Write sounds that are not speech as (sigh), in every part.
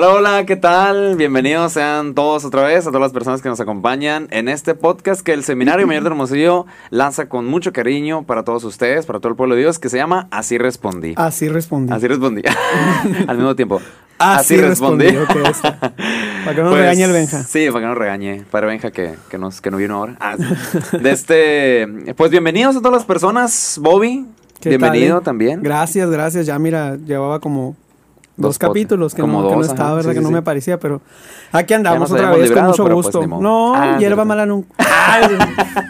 Hola, hola, ¿qué tal? Bienvenidos sean todos otra vez, a todas las personas que nos acompañan en este podcast que el Seminario Mayor de Hermosillo lanza con mucho cariño para todos ustedes, para todo el pueblo de Dios, que se llama Así Respondí. Así respondí. Así respondí. (laughs) Al mismo tiempo. Así, respondí. Para que no nos Pues, regañe el Benja. Sí, para que no regañe. Para Benja que, que, nos, que no vino ahora. Ah, de este, pues bienvenidos a todas las personas. Bobby, ¿Qué bienvenido tal, eh? también. Gracias, gracias. Ya mira, llevaba como dos, capítulos que, como no, que no dos, estaba, ajá, ¿verdad? sí, que sí, no me parecía, pero aquí andamos otra vez librado, con mucho pues, gusto. modo. no, Ah, hierba mala nunca.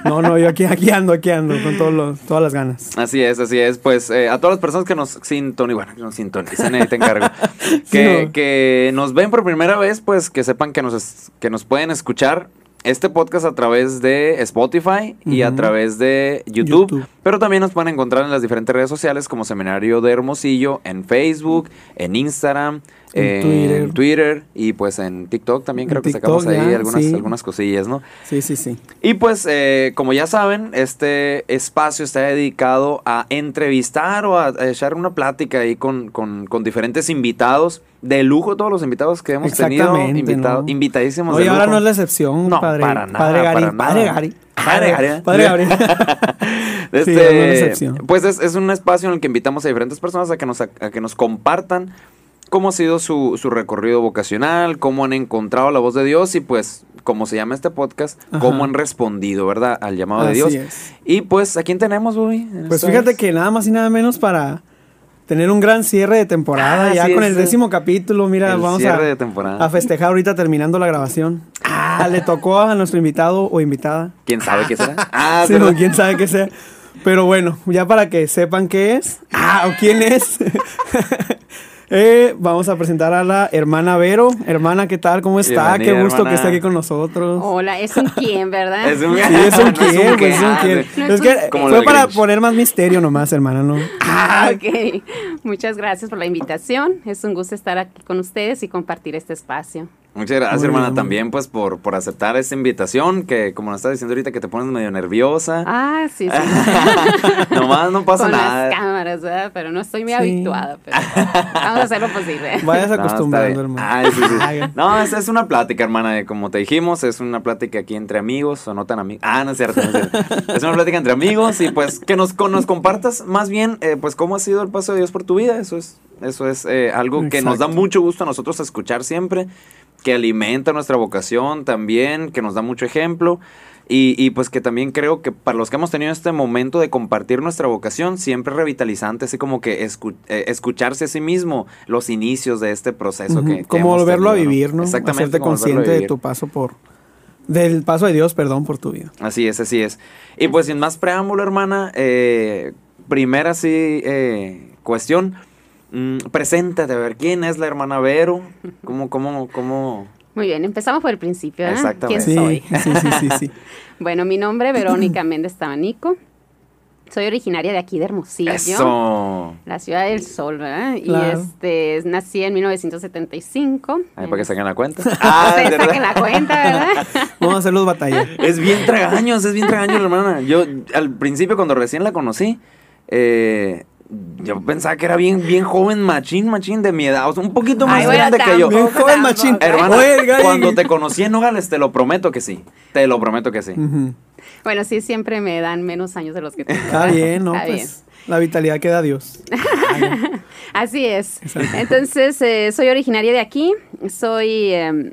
No, no, yo aquí, aquí ando, aquí ando, con todos los, todas las ganas. Así es, así es. Pues eh, a todas las personas que nos sintonizan, bueno, que nos sintonizan, ahí te encargo. (laughs) que, no. que nos ven por primera vez, pues que sepan que nos, que nos pueden escuchar este podcast a través de Spotify y a través de YouTube, YouTube. Pero también nos pueden encontrar en las diferentes redes sociales como Seminario de Hermosillo, en Facebook, en Instagram, En Twitter. Twitter. y pues en TikTok también En creo que TikTok sacamos ahí ya, algunas, sí. algunas cosillas, ¿no? Sí, sí, sí. Y pues, eh, como ya saben, este espacio está dedicado a entrevistar o a, a echar una plática ahí con, con- con diferentes invitados. De lujo todos los invitados que hemos tenido. Invitado- ¿no? Invitadísimos Hoy ahora no es la excepción, No, padre. para nada, padre Gary. para nada. Padre Gary. Padre Gary. Padre Gabriel. (laughs) Sí, este, pues es, es un espacio en el que invitamos a diferentes personas a que nos, a, que nos compartan cómo ha sido su, su recorrido vocacional, cómo han encontrado la voz de Dios y pues, como se llama este podcast, Ajá. cómo han respondido, ¿verdad? Al llamado de Dios. es. Y pues, ¿a quién tenemos, Bobby? Pues fíjate vez? que nada más y nada menos para tener un gran cierre de temporada. Ah, ya sí, con el décimo capítulo, mira, el vamos cierre a, de temporada. a festejar ahorita terminando la grabación. Ah, le tocó a nuestro invitado o invitada. ¿Quién sabe qué será? (laughs) Ah, Sí, ¿verdad? o quién sabe qué sea. Pero bueno, ya para que sepan qué es. Ah, o quién es. (laughs) Eh, vamos a presentar a la hermana Vero. Hermana, ¿qué tal? ¿Cómo está? Bienvenida, Qué gusto hermana. que esté aquí con nosotros. Hola, es un quién, ¿verdad? (laughs) Es un- Sí, es un No (laughs) es un quién, es quién. ah. Es que Como fue para Grinch. poner más misterio nomás, hermana, ¿no? (laughs) Ah, ok. Muchas gracias por la invitación. Es un gusto estar aquí con ustedes y compartir este espacio. Muchas gracias, Muy hermana, bien. también pues por, por aceptar esta invitación, que como nos estás diciendo ahorita que te pones medio nerviosa. Ah, sí, sí. (laughs) Nomás no pasa con nada. las cámaras, ¿verdad? Pero no estoy muy Sí. habituada, pero vamos a hacer lo posible. (laughs) Vayas No, acostumbrando, bien. hermano. Ay, sí, sí. (laughs) Ay, No, es, es una plática, hermana, como te dijimos, es una plática aquí entre amigos, o no tan amigos. Ah, no es cierto, no es cierto. Es una plática entre amigos y pues que nos, con- nos compartas más bien, eh, pues cómo ha sido el paso de Dios por tu vida. Eso es, eso es eh, algo que nos da mucho gusto a nosotros escuchar siempre, que alimenta nuestra vocación también, que nos da mucho ejemplo. Y, y, pues que también creo que para los que hemos tenido este momento de compartir nuestra vocación, siempre es revitalizante, así como que escu- eh, escucharse a sí mismo los inicios de este proceso que, que como volverlo a vivir, ¿no? Exactamente. Hacerte consciente de tu paso por... Del paso de Dios, perdón, por tu vida. Así es, así es. Y pues sin más preámbulo, hermana, eh, primera sí eh, cuestión. Mm, preséntate, a ver, ¿quién es la hermana Vero? ¿Cómo, cómo, cómo? Muy bien, empezamos por el principio, ¿eh? Exactamente. ¿Quién Sí, soy? sí, sí, sí, sí. (laughs) Bueno, mi nombre es Verónica Méndez Tabanico. Soy originaria de aquí de Hermosillo. Eso. La ciudad del sol, ¿verdad? Claro. Y este, nací en 1975. Ahí para que saquen la cuenta. (laughs) Ah, Ustedes verdad. saquen la cuenta, ¿verdad? (laughs) Vamos a hacerlos batallar. Es bien tragaños, es bien tragaños, hermana. Yo al principio cuando recién la conocí, eh, yo pensaba que era bien, bien joven, machín, machín de mi edad, o sea, un poquito más Ay, bueno, grande que yo. Bien joven, machín. Hermana, cuando te conocí en Nogales, te lo prometo que sí. Te lo prometo que sí. Bueno, sí, siempre me dan menos años de los que tengo. Está bien, ¿no? Está pues la vitalidad que da Dios. (laughs) Así es. Entonces, eh, soy originaria de aquí. Soy eh,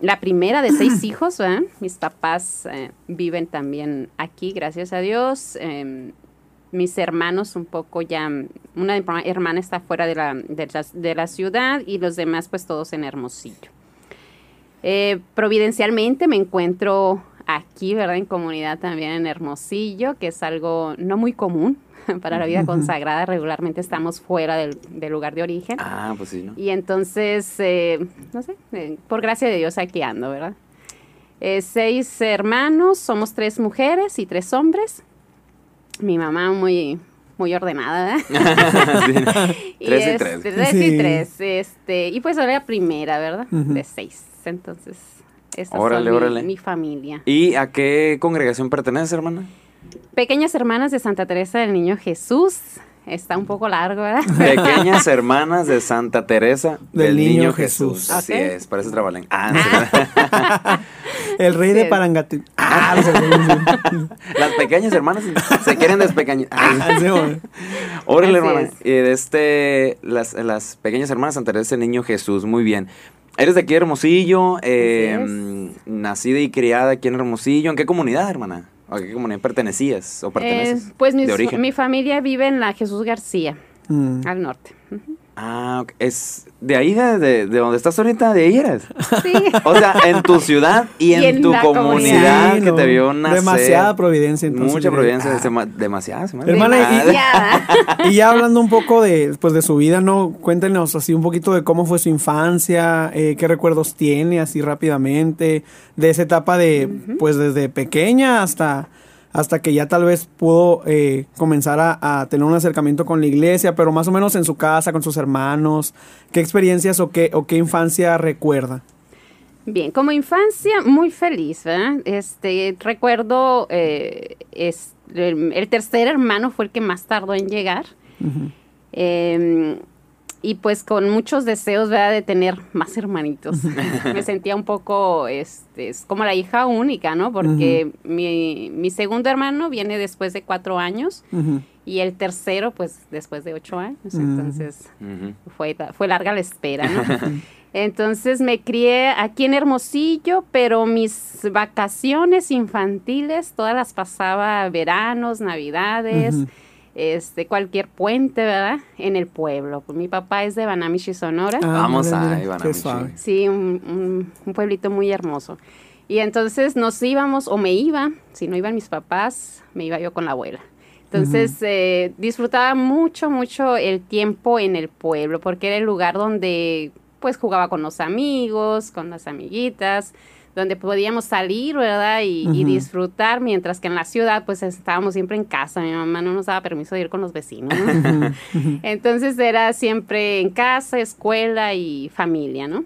la primera de seis hijos, ¿verdad? Mis papás eh, viven también aquí, gracias a Dios. Eh, mis hermanos un poco ya, una hermana está fuera de la, de la, de la ciudad y los demás pues todos en Hermosillo. Eh, providencialmente me encuentro aquí, ¿verdad? En comunidad también en Hermosillo, que es algo no muy común (laughs) para la vida consagrada. Regularmente estamos fuera del, del lugar de origen. Ah, pues sí, ¿no? Y entonces, eh, no sé, eh, por gracia de Dios aquí ando, ¿verdad? Eh, seis hermanos, somos tres mujeres y tres hombres. Mi mamá muy, muy ordenada, ¿verdad? (laughs) (laughs) Sí. Tres y es- tres. Tres Sí. y tres. Este, y pues ahora la primera, ¿verdad? De seis. Entonces, esta Órale, es mi, órale. mi familia. ¿Y a qué congregación perteneces, hermana? Pequeñas hermanas de Santa Teresa del Niño Jesús. está un poco largo, ¿verdad? (laughs) Pequeñas hermanas de Santa Teresa del, Niño, Jesús. Así Ok. es, parece trabalén. Ah, no sé. El rey de. Parangatín. Ah, (laughs) Las pequeñas hermanas se quieren despequeñar. Ah, sí. Órale, hermana. es. Y de este, las, las pequeñas hermanas Santa Teresa del Niño Jesús, muy bien. Eres de aquí de Hermosillo, eh, mm, nacida y criada aquí en Hermosillo. ¿En qué comunidad, hermana? ¿A qué comunidad pertenecías o perteneces? Eh, pues mis- de origen. mi familia vive en la Jesús García, Mm. al norte. Ujú. Ah, ok. es de ahí, de, de, de donde estás ahorita, de ahí eres. Sí. O sea, en tu ciudad y, Y en, en tu comunidad Sí, que no. te vio nacer. Demasiada providencia, entonces, Mucha providencia, Ah. dema- demasiada. se. Hermana, y- Demasiada. (laughs) Y ya hablando un poco de, pues, de su vida, ¿no? Cuéntenos así un poquito de cómo fue su infancia, eh, qué recuerdos tiene así rápidamente, de esa etapa de, pues desde pequeña hasta, hasta que ya tal vez pudo eh, comenzar a, a tener un acercamiento con la iglesia, pero más o menos en su casa, con sus hermanos, qué experiencias o qué, o qué infancia recuerda. Bien, como infancia, muy feliz, ¿verdad? Este, recuerdo, eh, es, el, el tercer hermano fue el que más tardó en llegar. Eh, y pues con muchos deseos, ¿verdad? De tener más hermanitos. (laughs) Me sentía un poco, este, es como la hija única, ¿no? Porque mi, mi segundo hermano viene después de cuatro años y el tercero, pues, después de ocho años. Entonces, fue, fue larga la espera, ¿no? (laughs) Entonces me crié aquí en Hermosillo, pero mis vacaciones infantiles todas las pasaba veranos, navidades. Este, cualquier puente, ¿verdad? En el pueblo. Pues mi papá es de Banamichi, Sonora. Ah, Vamos a suave. Sí, un, un- un pueblito muy hermoso. Y entonces nos íbamos, o me iba, si no iban mis papás, me iba yo con la abuela. Entonces eh, disfrutaba mucho, mucho el tiempo en el pueblo, porque era el lugar donde pues jugaba con los amigos, con las amiguitas, donde podíamos salir, ¿verdad? Y, disfrutar, mientras que en la ciudad pues estábamos siempre en casa, mi mamá no nos daba permiso de ir con los vecinos. ¿no? (laughs) Entonces era siempre en casa, escuela y familia, ¿no?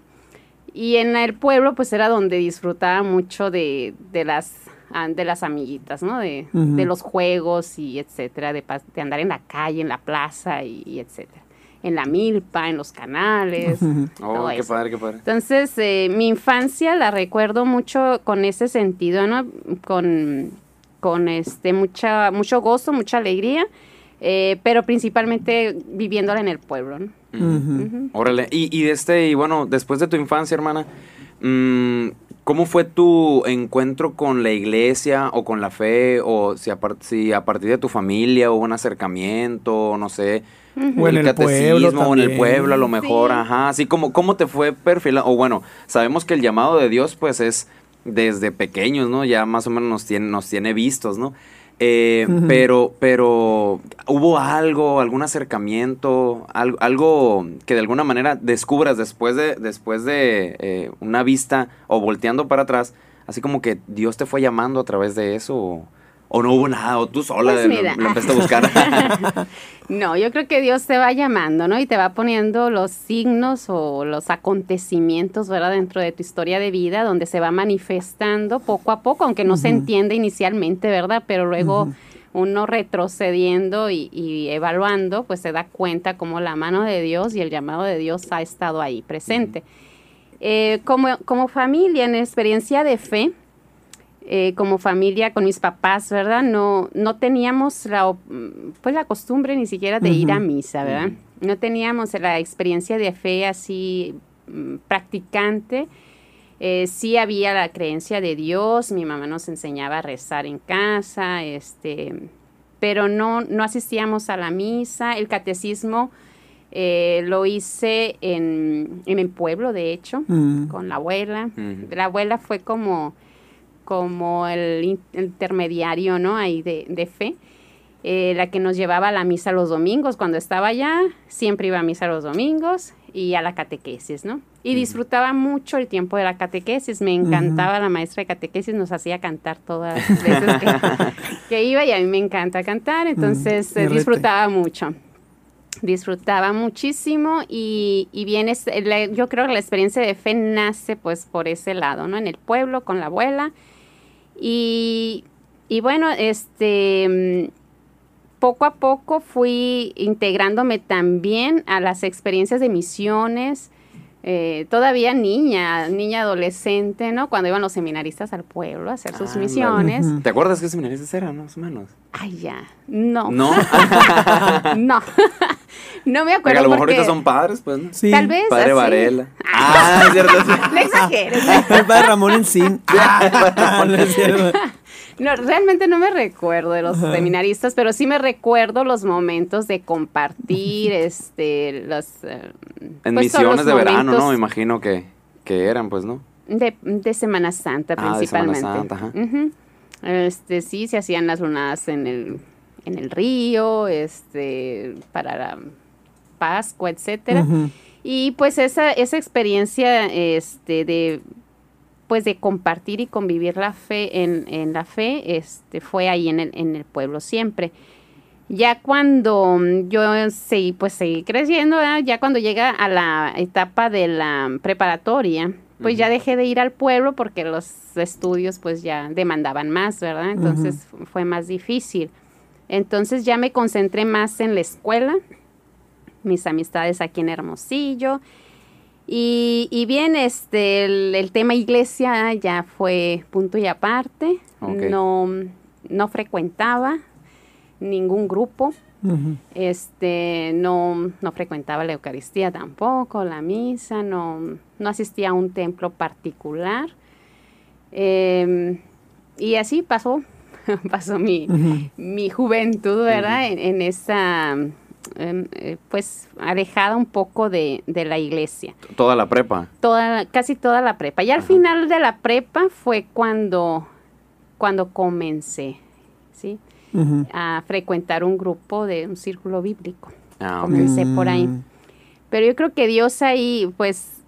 Y en el pueblo, pues era donde disfrutaba mucho de, de las ah, de las amiguitas, ¿no? De, de los juegos y etcétera, de, de andar en la calle, en la plaza y, y etcétera. En la milpa, en los canales. Oh, todo qué eso. padre, qué padre. Entonces, eh, mi infancia la recuerdo mucho con ese sentido, ¿no? Con, con este, mucha, mucho gozo, mucha alegría, eh, pero principalmente viviéndola en el pueblo, ¿no? Ujú. Ujú. Órale. Y, y este, y bueno, después de tu infancia, hermana, mm, ¿cómo fue tu encuentro con la iglesia o con la fe? O si a, par- si a partir de tu familia hubo un acercamiento, no sé, O en el pueblo o en el también. pueblo a lo mejor, Sí. ajá. Así como, ¿cómo te fue perfilando? O bueno, sabemos que el llamado de Dios, pues, es desde pequeños, ¿no? Ya más o menos nos tiene, nos tiene vistos, ¿no? Eh, pero, pero, ¿hubo algo, algún acercamiento, algo, algo que de alguna manera descubras después de, después de eh, una vista o volteando para atrás, así como que Dios te fue llamando a través de eso? ¿O, o no hubo nada? ¿O tú sola Pues lo- mira. lo, empezaste a buscar? (laughs) No, yo creo que Dios te va llamando, ¿no? Y te va poniendo los signos o los acontecimientos, ¿verdad? Dentro de tu historia de vida, donde se va manifestando poco a poco, aunque no se entiende inicialmente, ¿verdad? Pero luego uno retrocediendo y, y evaluando, pues se da cuenta cómo la mano de Dios y el llamado de Dios ha estado ahí presente. Eh, como, como familia, en experiencia de fe, eh, como familia con mis papás, ¿verdad? No, no teníamos la, op- pues la costumbre ni siquiera de ir a misa, ¿verdad? No teníamos la experiencia de fe así mm, practicante. Eh, sí había la creencia de Dios, mi mamá nos enseñaba a rezar en casa, este, pero no, no asistíamos a la misa. El catecismo eh, lo hice en, en el pueblo, de hecho, Mm. con la abuela. La abuela fue como, como el in- intermediario, ¿no? Ahí de, de fe. Eh, la que nos llevaba a la misa los domingos. Cuando estaba allá, siempre iba a misa los domingos y a la catequesis, ¿no? Y disfrutaba mucho el tiempo de la catequesis. Me encantaba la maestra de catequesis, nos hacía cantar todas las veces que, (laughs) que iba y a mí me encanta cantar, entonces eh, disfrutaba mucho disfrutaba muchísimo y, y bien, es- la- yo creo que la experiencia de fe nace pues por ese lado, ¿no? En el pueblo, con la abuela. Y, y bueno, este, mm, poco a poco fui integrándome también a las experiencias de misiones, eh, todavía niña, niña adolescente, ¿no? Cuando iban los seminaristas al pueblo a hacer sus Ah, misiones. ¿Te acuerdas qué seminaristas eran, más o menos? Ay, ya. No. ¿No? (laughs) no. (laughs) no me Porque acuerdo. a lo mejor porque- ahorita son padres, pues, ¿no? Sí. Tal vez. Padre así. Varela. Ah, es cierto. sí. (laughs) No exageres. El padre Ramón Encín. Ah, no es cierto. No, realmente no me recuerdo de los seminaristas, pero sí me recuerdo los momentos de compartir, (laughs) este, los... eh, En pues, son misiones los de verano, ¿no? Me imagino que, que eran, pues, ¿no? De, de Semana Santa Ah, de Semana principalmente. Santa, ajá. Este, sí, se hacían las lunadas en el, en el río, este, para la Pascua, etcétera. Y pues esa, esa experiencia este, de pues de compartir y convivir la fe en, en la fe, este, fue ahí en el, en el pueblo siempre. Ya cuando mm, yo seguí, pues seguí creciendo, ¿verdad? ya cuando llega a la etapa de la preparatoria, pues ya dejé de ir al pueblo porque los estudios pues ya demandaban más, ¿verdad? Entonces fu- fue más difícil. Entonces ya me concentré más en la escuela, mis amistades aquí en Hermosillo. Y, y bien, este, el, el tema iglesia ya fue punto y aparte. No, no frecuentaba ningún grupo. Este, no, no frecuentaba la Eucaristía tampoco, la misa, no, no asistía a un templo particular. Em, y así pasó, (laughs) pasó mi, mi juventud, ¿verdad? en, en esa, eh, pues, alejada un poco de, de la iglesia. Toda la prepa. Toda, casi toda la prepa. Y al Ajá. final de la prepa fue cuando, cuando comencé, ¿sí? A frecuentar un grupo de un círculo bíblico. Ah. Comencé por ahí. Mm. Pero yo creo que Dios ahí, pues,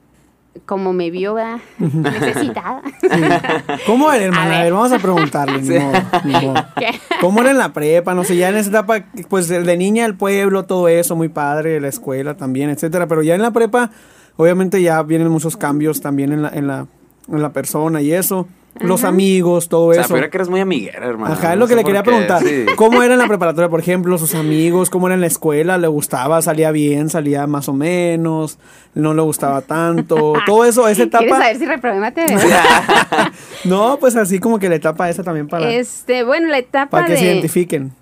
como me vio, ¿verdad? Necesitada. ¿Cómo era, hermana? A A ver. vamos a preguntarle. ni modo, ni modo. ¿Cómo era en la prepa? No sé, ya en esa etapa, pues de niña el pueblo, todo eso, muy padre, la escuela también, etcétera. Pero ya en la prepa, obviamente ya vienen muchos cambios también en la, en la, en la persona y eso. Los amigos, todo O sea, eso. pero que eres muy amiguera, hermano. Ajá, es No lo que le quería qué, preguntar. sí. ¿Cómo era en la preparatoria, por ejemplo, sus amigos? ¿Cómo era en la escuela? ¿Le gustaba? ¿Salía bien? ¿Salía más o menos? ¿No le gustaba tanto? (laughs) Todo eso, esa ¿Quieres etapa. saber si reprobé materia? (laughs) No, pues así como que la etapa esa también para, Este, bueno, la etapa para que se de... identifiquen. (laughs)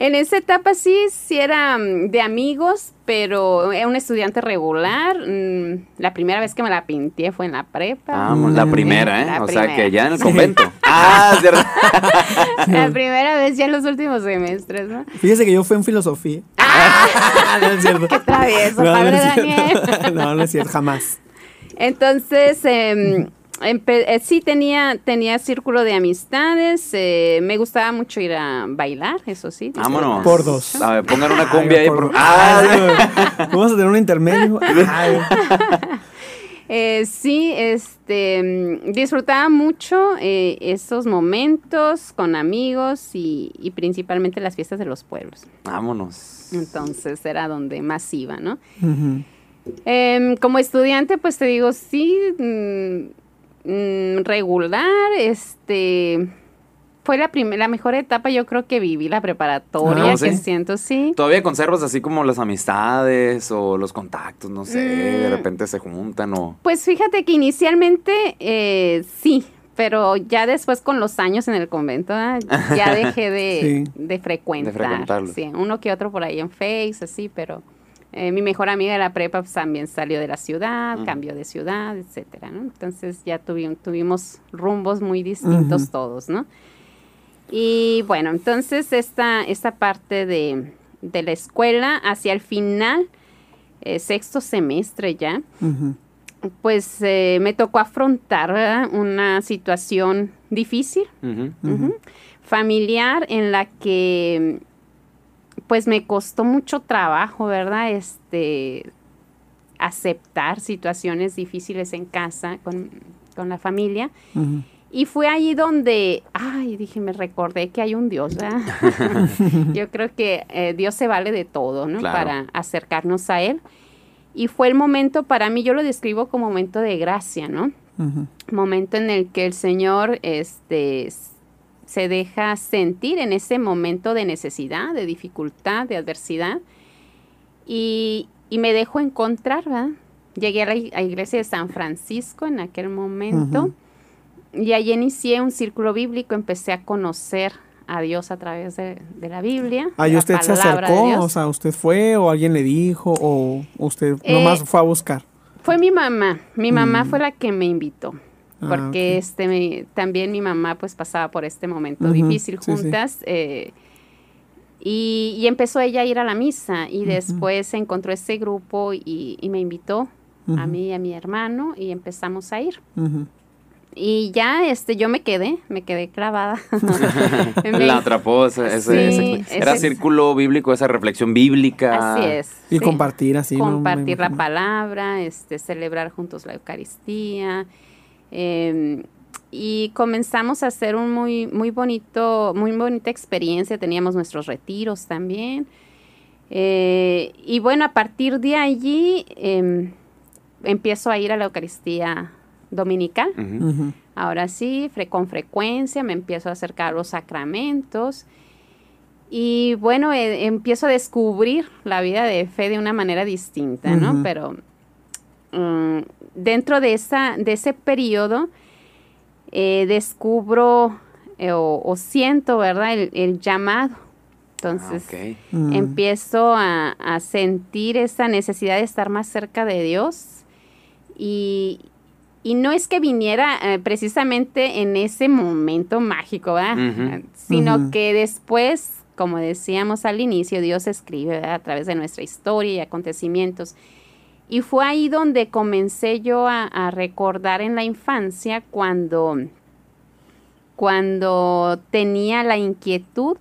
En esa etapa sí, sí era mm, de amigos, pero era un estudiante regular. Mm, La primera vez que me la pinté fue en la prepa. Ah, la primera, ¿eh? La o sea, que ya en el convento. (laughs) ah, es cierto. La primera vez ya en los últimos semestres, ¿no? Fíjese que yo fui en filosofía. (laughs) no es cierto. (laughs) Qué travieso, no, padre no es Daniel. cierto. no, no es cierto, jamás. Entonces, em, empe- eh, sí tenía, tenía círculo de amistades. eh, me gustaba mucho ir a bailar, eso sí. Vámonos. Por dos. A ver, pongan una cumbia Ay, ahí. por-. Ah, Vamos a tener un intermedio. (laughs) (laughs) Eh, sí, este, mm, disfrutaba mucho eh, esos momentos con amigos y, y principalmente las fiestas de los pueblos. vámonos. Entonces era donde más iba, ¿no? Em, como estudiante, pues te digo, sí, mm, regular, este, fue la, prim- la mejor etapa yo creo que viví, la preparatoria, Ah, que ¿sí? siento, sí. ¿Todavía conservas así como las amistades o los contactos? No sé, de Mm. repente se juntan o... Pues fíjate que inicialmente eh, sí, pero ya después con los años en el convento ah, ya dejé de, (laughs) Sí. de frecuentar. De frecuentarlo. Sí, uno que otro por ahí en Face, así, pero eh, mi mejor amiga de la prepa pues, también salió de la ciudad, Ujú. cambió de ciudad, etcétera, ¿no? Entonces ya tuvi- tuvimos rumbos muy distintos todos, ¿no? Y bueno, entonces esta, esta parte de, de la escuela hacia el final, eh, sexto semestre ya, pues eh, me tocó afrontar ¿verdad? una situación difícil, familiar, en la que pues me costó mucho trabajo, ¿verdad? Este aceptar situaciones difíciles en casa con, con la familia. Y fue ahí donde, ay, dije, me recordé que hay un Dios, ¿verdad? (laughs) Yo creo que eh, Dios se vale de todo, ¿no? Claro. Para acercarnos a Él. Y fue el momento, para mí, yo lo describo como momento de gracia, ¿no? Momento en el que el Señor, este, se deja sentir en ese momento de necesidad, de dificultad, de adversidad. Y, y me dejo encontrar, ¿verdad? Llegué a la iglesia de San Francisco en aquel momento y ahí inicié un círculo bíblico, empecé a conocer a Dios a través de, la Biblia. Ahí usted se acercó, o sea, usted fue o alguien le dijo o usted nomás eh, fue a buscar. Fue mi mamá, mi mamá mm. fue la que me invitó. Ah, porque este también mi mamá pues pasaba por este momento difícil juntas eh, y, empezó ella a ir a la misa y después encontró ese grupo y, me invitó a mí y a mi hermano y empezamos a ir. Y ya este yo me quedé, me quedé clavada. (laughs) (laughs) La atrapó ese, era círculo bíblico, esa reflexión bíblica. Así es. Y compartir así. Compartir la palabra, este, celebrar juntos la Eucaristía. Em, y comenzamos a hacer un muy, muy bonito, muy bonita experiencia. Teníamos nuestros retiros también. Eh, y bueno, a partir de allí em, empiezo a ir a la Eucaristía dominical. Ahora sí, con frecuencia me empiezo a acercar a los sacramentos. Y bueno, eh, empiezo a descubrir la vida de fe de una manera distinta, ¿no? Pero mm, dentro de, esa, de ese periodo eh, descubro eh, o, siento, ¿verdad? El, llamado. Entonces ah, mm. empiezo a, a, sentir esa necesidad de estar más cerca de Dios y, y no es que viniera eh, precisamente en ese momento mágico, ¿verdad? Sino que después, como decíamos al inicio, Dios escribe a través de nuestra historia y acontecimientos. Y fue ahí donde comencé yo a, recordar en la infancia cuando, cuando tenía la inquietud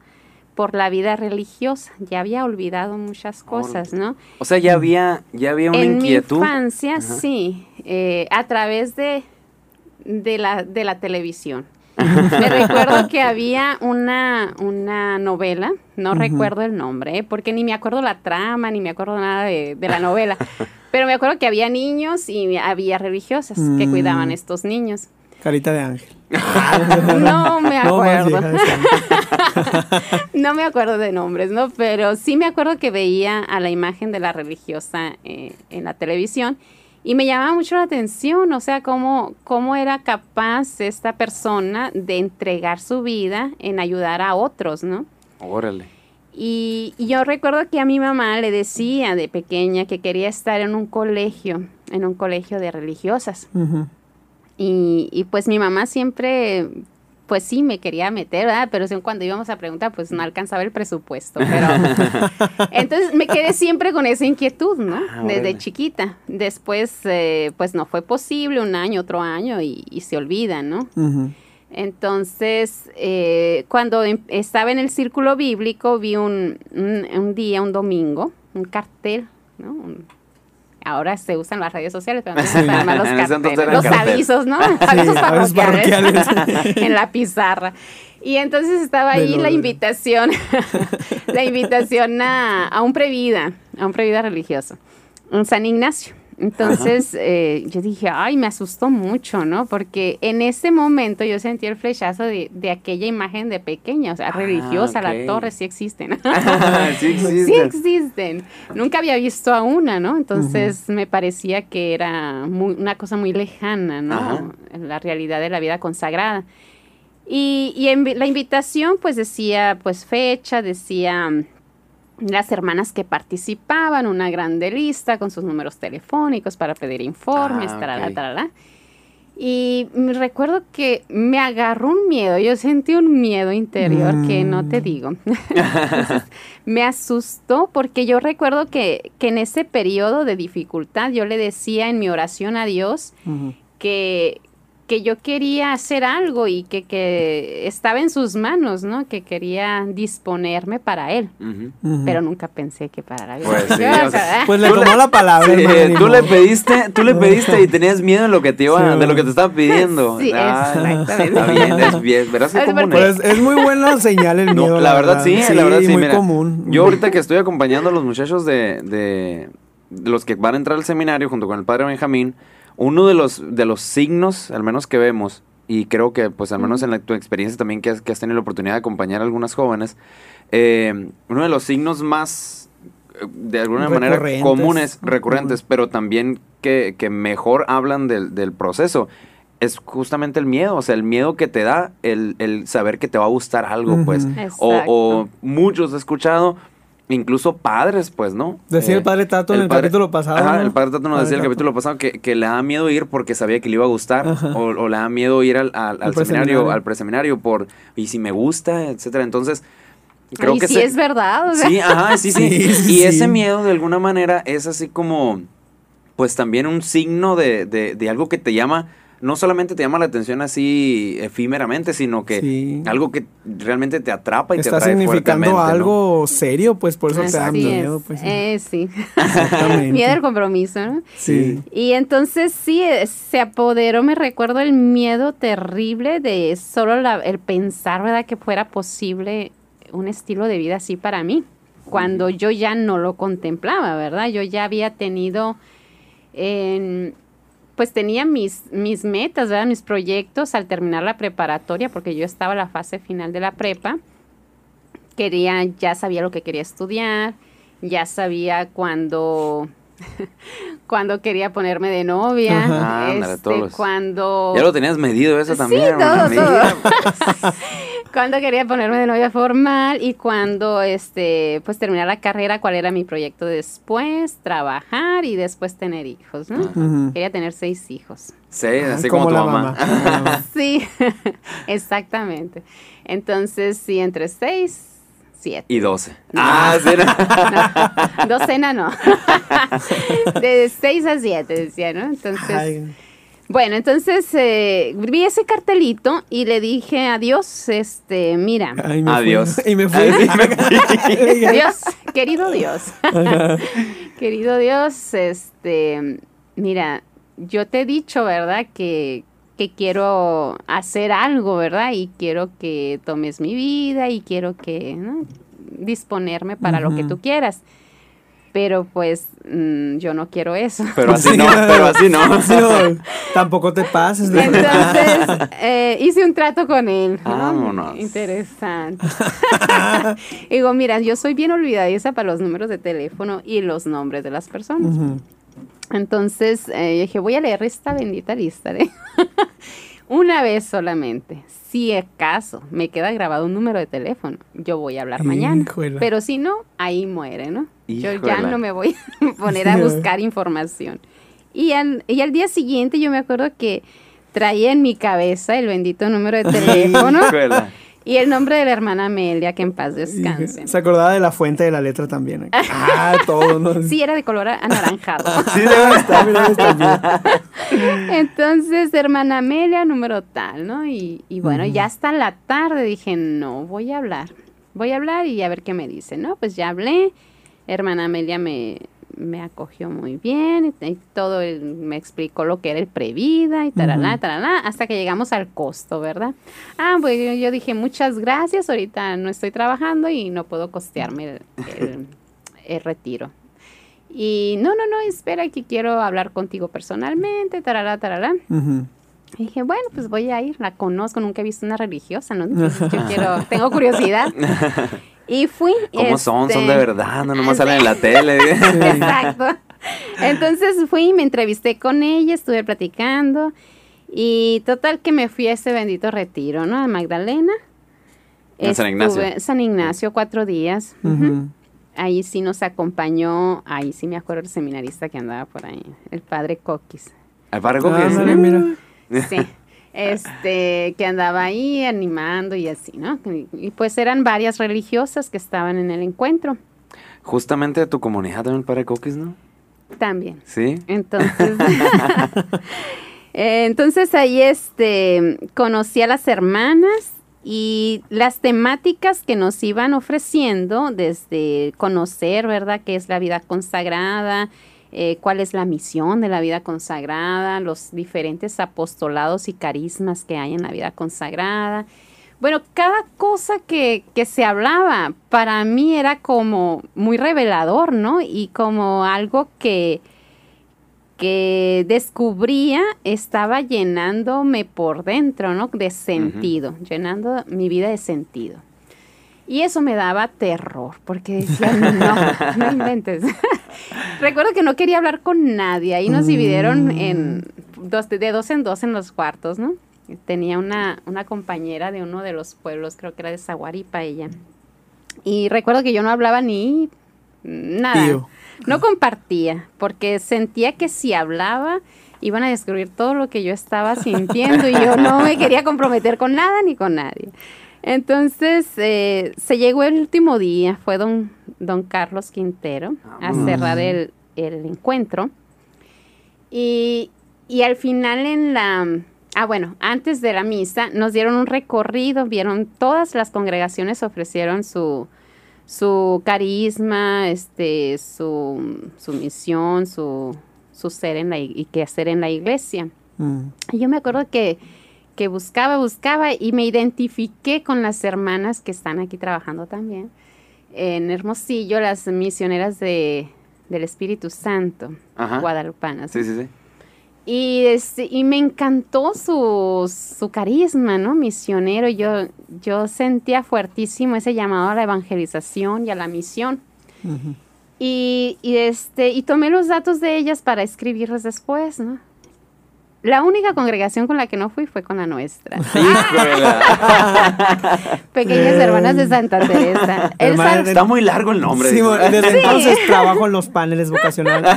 por la vida religiosa. Ya había olvidado muchas cosas, ¿no? O sea, ya había, ya había una inquietud. En mi infancia, sí, eh, a través de, de, la, de la televisión. Me (laughs) recuerdo que había una, una novela, no recuerdo el nombre, porque ni me acuerdo la trama, ni me acuerdo nada de, la novela, (laughs) pero me acuerdo que había niños y había religiosas que mm. cuidaban a estos niños. Carita de ángel. (laughs) no me acuerdo. No, me acuerdo de nombres, ¿no? Pero sí me acuerdo que veía a la imagen de la religiosa eh, en la televisión y me llamaba mucho la atención, o sea, cómo, cómo era capaz esta persona de entregar su vida en ayudar a otros, ¿no? Órale. Y, yo recuerdo que a mi mamá le decía de pequeña que quería estar en un colegio, en un colegio de religiosas. Y, y pues mi mamá siempre pues sí me quería meter, ¿verdad? Pero cuando íbamos a preguntar, pues no alcanzaba el presupuesto. Pero (laughs) entonces me quedé siempre con esa inquietud, ¿no? Ah, Desde chiquita. Después, eh, pues no fue posible, un año, otro año, y, se olvida, ¿no? Entonces, eh, cuando em, estaba en el círculo bíblico, vi un, un, día, un domingo, un cartel, ¿no? Ahora se usan las redes sociales, pero antes (laughs) los, los avisos, ¿no? (laughs) avisos parroquiales, (laughs) en la pizarra. Y entonces estaba ahí la invitación, la invitación a, a un previda, a un previda religioso, un San Ignacio. Entonces eh, yo dije, ay, me asustó mucho, ¿no? Porque en ese momento yo sentí el flechazo de, aquella imagen de pequeña, o sea, ah, religiosa, la torre, sí existen. (laughs) sí existen. Sí existen. Nunca había visto a una, ¿no? Entonces me parecía que era una cosa muy lejana, ¿no? La realidad de la vida consagrada. Y, y en la invitación, pues decía, pues fecha, decía las hermanas que participaban, una grande lista con sus números telefónicos para pedir informes, ah, Y recuerdo que me agarró un miedo, yo sentí un miedo interior que no te mm. digo. (laughs) me asustó porque yo recuerdo que, que, en ese periodo de dificultad yo le decía en mi oración a Dios que, que yo quería hacer algo y que, que, estaba en sus manos, ¿no? Que quería disponerme para él. Pero nunca pensé que para la vida. Pues, sí, (laughs) pues le tomó la palabra. tú le pediste, tú le (laughs) pediste y tenías miedo de lo que te iba, de lo que te estaba pidiendo. Sí, exactamente. Está bien, es bien. Verás que común pues es muy buena (laughs) señal el miedo. la, verdad, sí, la verdad sí. Muy común. Yo ahorita que estoy acompañando a los muchachos de, de, de los que van a entrar al seminario junto con el padre Benjamín, uno de los, de los signos, al menos que vemos, y creo que pues al menos en la, tu experiencia también que has, que has tenido la oportunidad de acompañar a algunas jóvenes, eh, uno de los signos más, eh, de alguna manera, Recurrentes. comunes, recurrentes, pero también que, que mejor hablan del, del proceso, es justamente el miedo, o sea, el miedo que te da el, el saber que te va a gustar algo, pues. O, o muchos he escuchado, incluso padres, pues, ¿no? Decía el Eh, padre Tato en el capítulo pasado, Ajá, ¿no? el padre Tato nos Padre decía en el capítulo pasado que, que le da miedo ir porque sabía que le iba a gustar, o, o le da miedo ir al, al- seminario, al preseminario por, y si me gusta, etcétera. Entonces, creo y que sí es verdad, o sea, Sí, ajá, sí, sí. (laughs) Sí, sí, y sí. ese miedo de alguna manera es así como, pues también un signo de, de, de algo que te llama, no solamente te llama la atención así efímeramente, sino que Sí. algo que realmente te atrapa y te Está atrae significando algo serio, pues por eso te da así miedo. es. Pues, Eh, sí. Exactamente. (laughs) miedo al compromiso, ¿no? Sí. Y entonces sí, eh, se apoderó, me recuerdo el miedo terrible de solo la- el pensar, ¿verdad? Que fuera posible un estilo de vida así para mí, cuando yo ya no lo contemplaba, ¿verdad? Yo ya había tenido, en- pues tenía mis, mis metas, ¿verdad? Mis proyectos al terminar la preparatoria, porque yo estaba en la fase final de la prepa. Quería, ya sabía lo que quería estudiar, ya sabía cuando (laughs) cuando quería ponerme de novia, Ajá. Ándale, este, cuando Ya lo tenías medido eso Sí, también. todo, hermano. Mira, todo. (laughs) (laughs) cuando quería ponerme de novia formal y cuando este pues terminar la carrera, cuál era mi proyecto después, trabajar y después tener hijos, ¿no? Quería tener seis hijos. Sí, Ah, así como, tu la mamá. mamá. (laughs) Sí, (laughs) exactamente. Entonces, sí, entre seis, siete. y 12. No. Ah, sí, no. (laughs) Docena no. De seis a siete, decía, ¿no? Entonces, Ay, bueno, entonces eh, vi ese cartelito y le dije adiós, este, mira, ay, me fui. Adiós. (laughs) Y me fui. Ay, sí, me fui. Dios, querido Dios, (laughs) querido Dios, este, mira, yo te he dicho, ¿verdad? Que, que quiero hacer algo, ¿verdad? Y quiero que tomes mi vida y quiero que, ¿no? disponerme para lo que tú quieras. Pero pues mm, yo no quiero eso. (laughs) Pero así Sí, no, pero así no. (laughs) Sí, no, tampoco te pases. de- Entonces, eh, hice un trato con él. ¿no? Vámonos. Interesante. (laughs) Digo, mira, yo soy bien olvidadiza para los números de teléfono y los nombres de las personas. Entonces, eh, dije, voy a leer esta bendita lista. ¿eh? Una vez solamente. Si acaso me queda grabado un número de teléfono, yo voy a hablar mañana. Híjole. Pero si no, ahí muere, ¿no? Yo ya no me voy a (laughs) poner a buscar información. Y al, y al día siguiente yo me acuerdo que traía en mi cabeza el bendito número de (laughs) teléfono Híjole. Y el nombre de la hermana Amelia, que en paz descanse. Se acordaba de la fuente de la letra también. Ah, todo, ¿no? (laughs) Sí, era de color anaranjado. (laughs) Sí, debe estar, mira, estar bien. (laughs) Entonces, hermana Amelia, número tal, ¿no? Y, y bueno, ya hasta la tarde dije, no, voy a hablar. Voy a hablar y a ver qué me dice, ¿no? Pues ya hablé. Hermana Amelia me, me acogió muy bien y, y todo, el- me explicó lo que era el previda y taralá, Ujú. taralá, hasta que llegamos al costo, ¿verdad? Ah, pues yo, yo dije, muchas gracias, ahorita no estoy trabajando y no puedo costearme el, el- (laughs) el retiro. Y no, no, no, espera que quiero hablar contigo personalmente, taralá, taralá. Ujú. Y dije, bueno, pues voy a ir, la conozco, nunca he visto una religiosa, ¿no? Entonces yo quiero, (laughs) tengo curiosidad. (laughs) Y fui. ¿Cómo son? Son este, de verdad, no nomás (laughs) sí. salen en la tele. Exacto. Entonces fui, me entrevisté con ella, estuve platicando y total que me fui a ese bendito retiro, ¿no? A Magdalena. En San Ignacio. San Ignacio, cuatro días. Ahí sí nos acompañó, ahí sí me acuerdo el seminarista que andaba por ahí, el padre Coquis. Al padre Ah, Coquis. ándale, mira. Sí. Este, que andaba ahí animando y así, ¿no? Y, y pues eran varias religiosas que estaban en el encuentro Justamente tu comunidad también padre Coquis, ¿no? también. Sí. Entonces, (laughs) (laughs) eh, entonces ahí este conocí a las hermanas y las temáticas que nos iban ofreciendo desde conocer, ¿verdad?, qué es la vida consagrada, eh, cuál es la misión de la vida consagrada, los diferentes apostolados y carismas que hay en la vida consagrada. Bueno, cada cosa que, que se hablaba para mí era como muy revelador, ¿no? Y como algo que, que descubría estaba llenándome por dentro, ¿no? De sentido, llenando mi vida de sentido. Y eso me daba terror, porque decía, no, no (laughs) inventes. (laughs) Recuerdo que no quería hablar con nadie, ahí nos dividieron Mm. en dos, de dos en dos en los cuartos, ¿no? Tenía una, una compañera de uno de los pueblos, creo que era de Zaguaripa ella. Y recuerdo que yo no hablaba ni nada. Tío. No compartía, porque sentía que si hablaba iban a descubrir todo lo que yo estaba sintiendo y yo no me quería comprometer con nada ni con nadie. Entonces, eh, se llegó el último día, fue don, don Carlos Quintero a cerrar el, el encuentro. Y, y al final en la... Ah, bueno, antes de la misa nos dieron un recorrido, vieron todas las congregaciones ofrecieron su, su carisma, este, su, su misión, su, su ser en la, y qué hacer en la iglesia. Mm. Y yo me acuerdo que, que buscaba, buscaba y me identifiqué con las hermanas que están aquí trabajando también en Hermosillo, las misioneras de, del Espíritu Santo, Ajá. guadalupanas. Sí, sí, sí. Y, este, y me encantó su, su carisma, ¿no? Misionero. Yo, yo sentía fuertísimo ese llamado a la evangelización y a la misión. Ujú. Y, y, este, y tomé los datos de ellas para escribirles después, ¿no? La única congregación con la que no fui fue con la nuestra. (laughs) (laughs) Pequeñas hermanas de Santa Teresa. El Hermana Está muy largo el nombre. Sí, desde (laughs) entonces trabajo en los paneles vocacionales.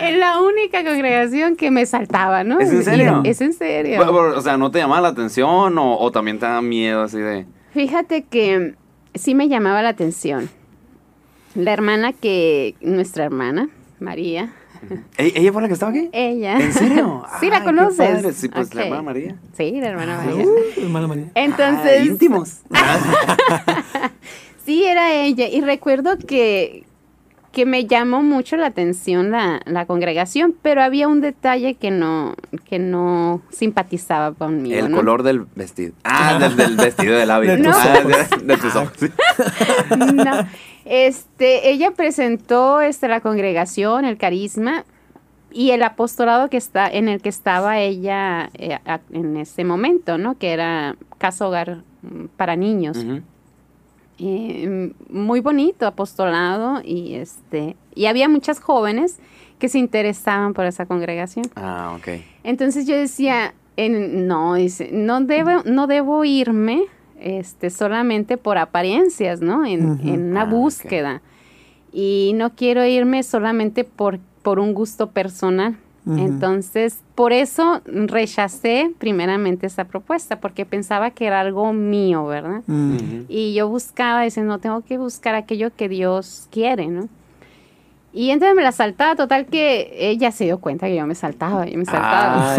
Es la única congregación que me saltaba, ¿no? ¿Es en serio? Es en serio. Pero, O sea, ¿no te llamaba la atención o, o también te da miedo así de... Fíjate que sí me llamaba la atención. La hermana que, nuestra hermana, María, ¿E- ¿Ella fue la que estaba aquí? ella. ¿En serio? (laughs) sí, Ay, la conoces. padre. Sí, pues la hermana María. Sí, la hermana María. uh, hermana María. Entonces, Ah, íntimos. (laughs) sí, era ella. Y recuerdo que, que me llamó mucho la atención la, la congregación, pero había un detalle que no, que no simpatizaba conmigo. El ¿no? color del vestido. Ah, del, del (laughs) vestido del hábito. De tus Ah, ojos. de, de tus ojos. (laughs) no. Este, ella presentó este, la congregación, el carisma y el apostolado que está, en el que estaba ella eh, a- en ese momento, ¿no? Que era casa hogar mm, para niños. Ujú. Eh, muy bonito apostolado y este y había muchas jóvenes que se interesaban por esa congregación. Ah, ok. Entonces yo decía, en- no, dice, no debo, no debo irme este, solamente por apariencias, ¿no? En, en una Ah, búsqueda. Y no quiero irme solamente por, por un gusto personal. Entonces, por eso rechacé primeramente esa propuesta, porque pensaba que era algo mío, ¿verdad? Mm. Y yo buscaba, dice, no, tengo que buscar aquello que Dios quiere, ¿no? Y entonces me la saltaba, total que ella se dio cuenta que yo me saltaba, yo me saltaba.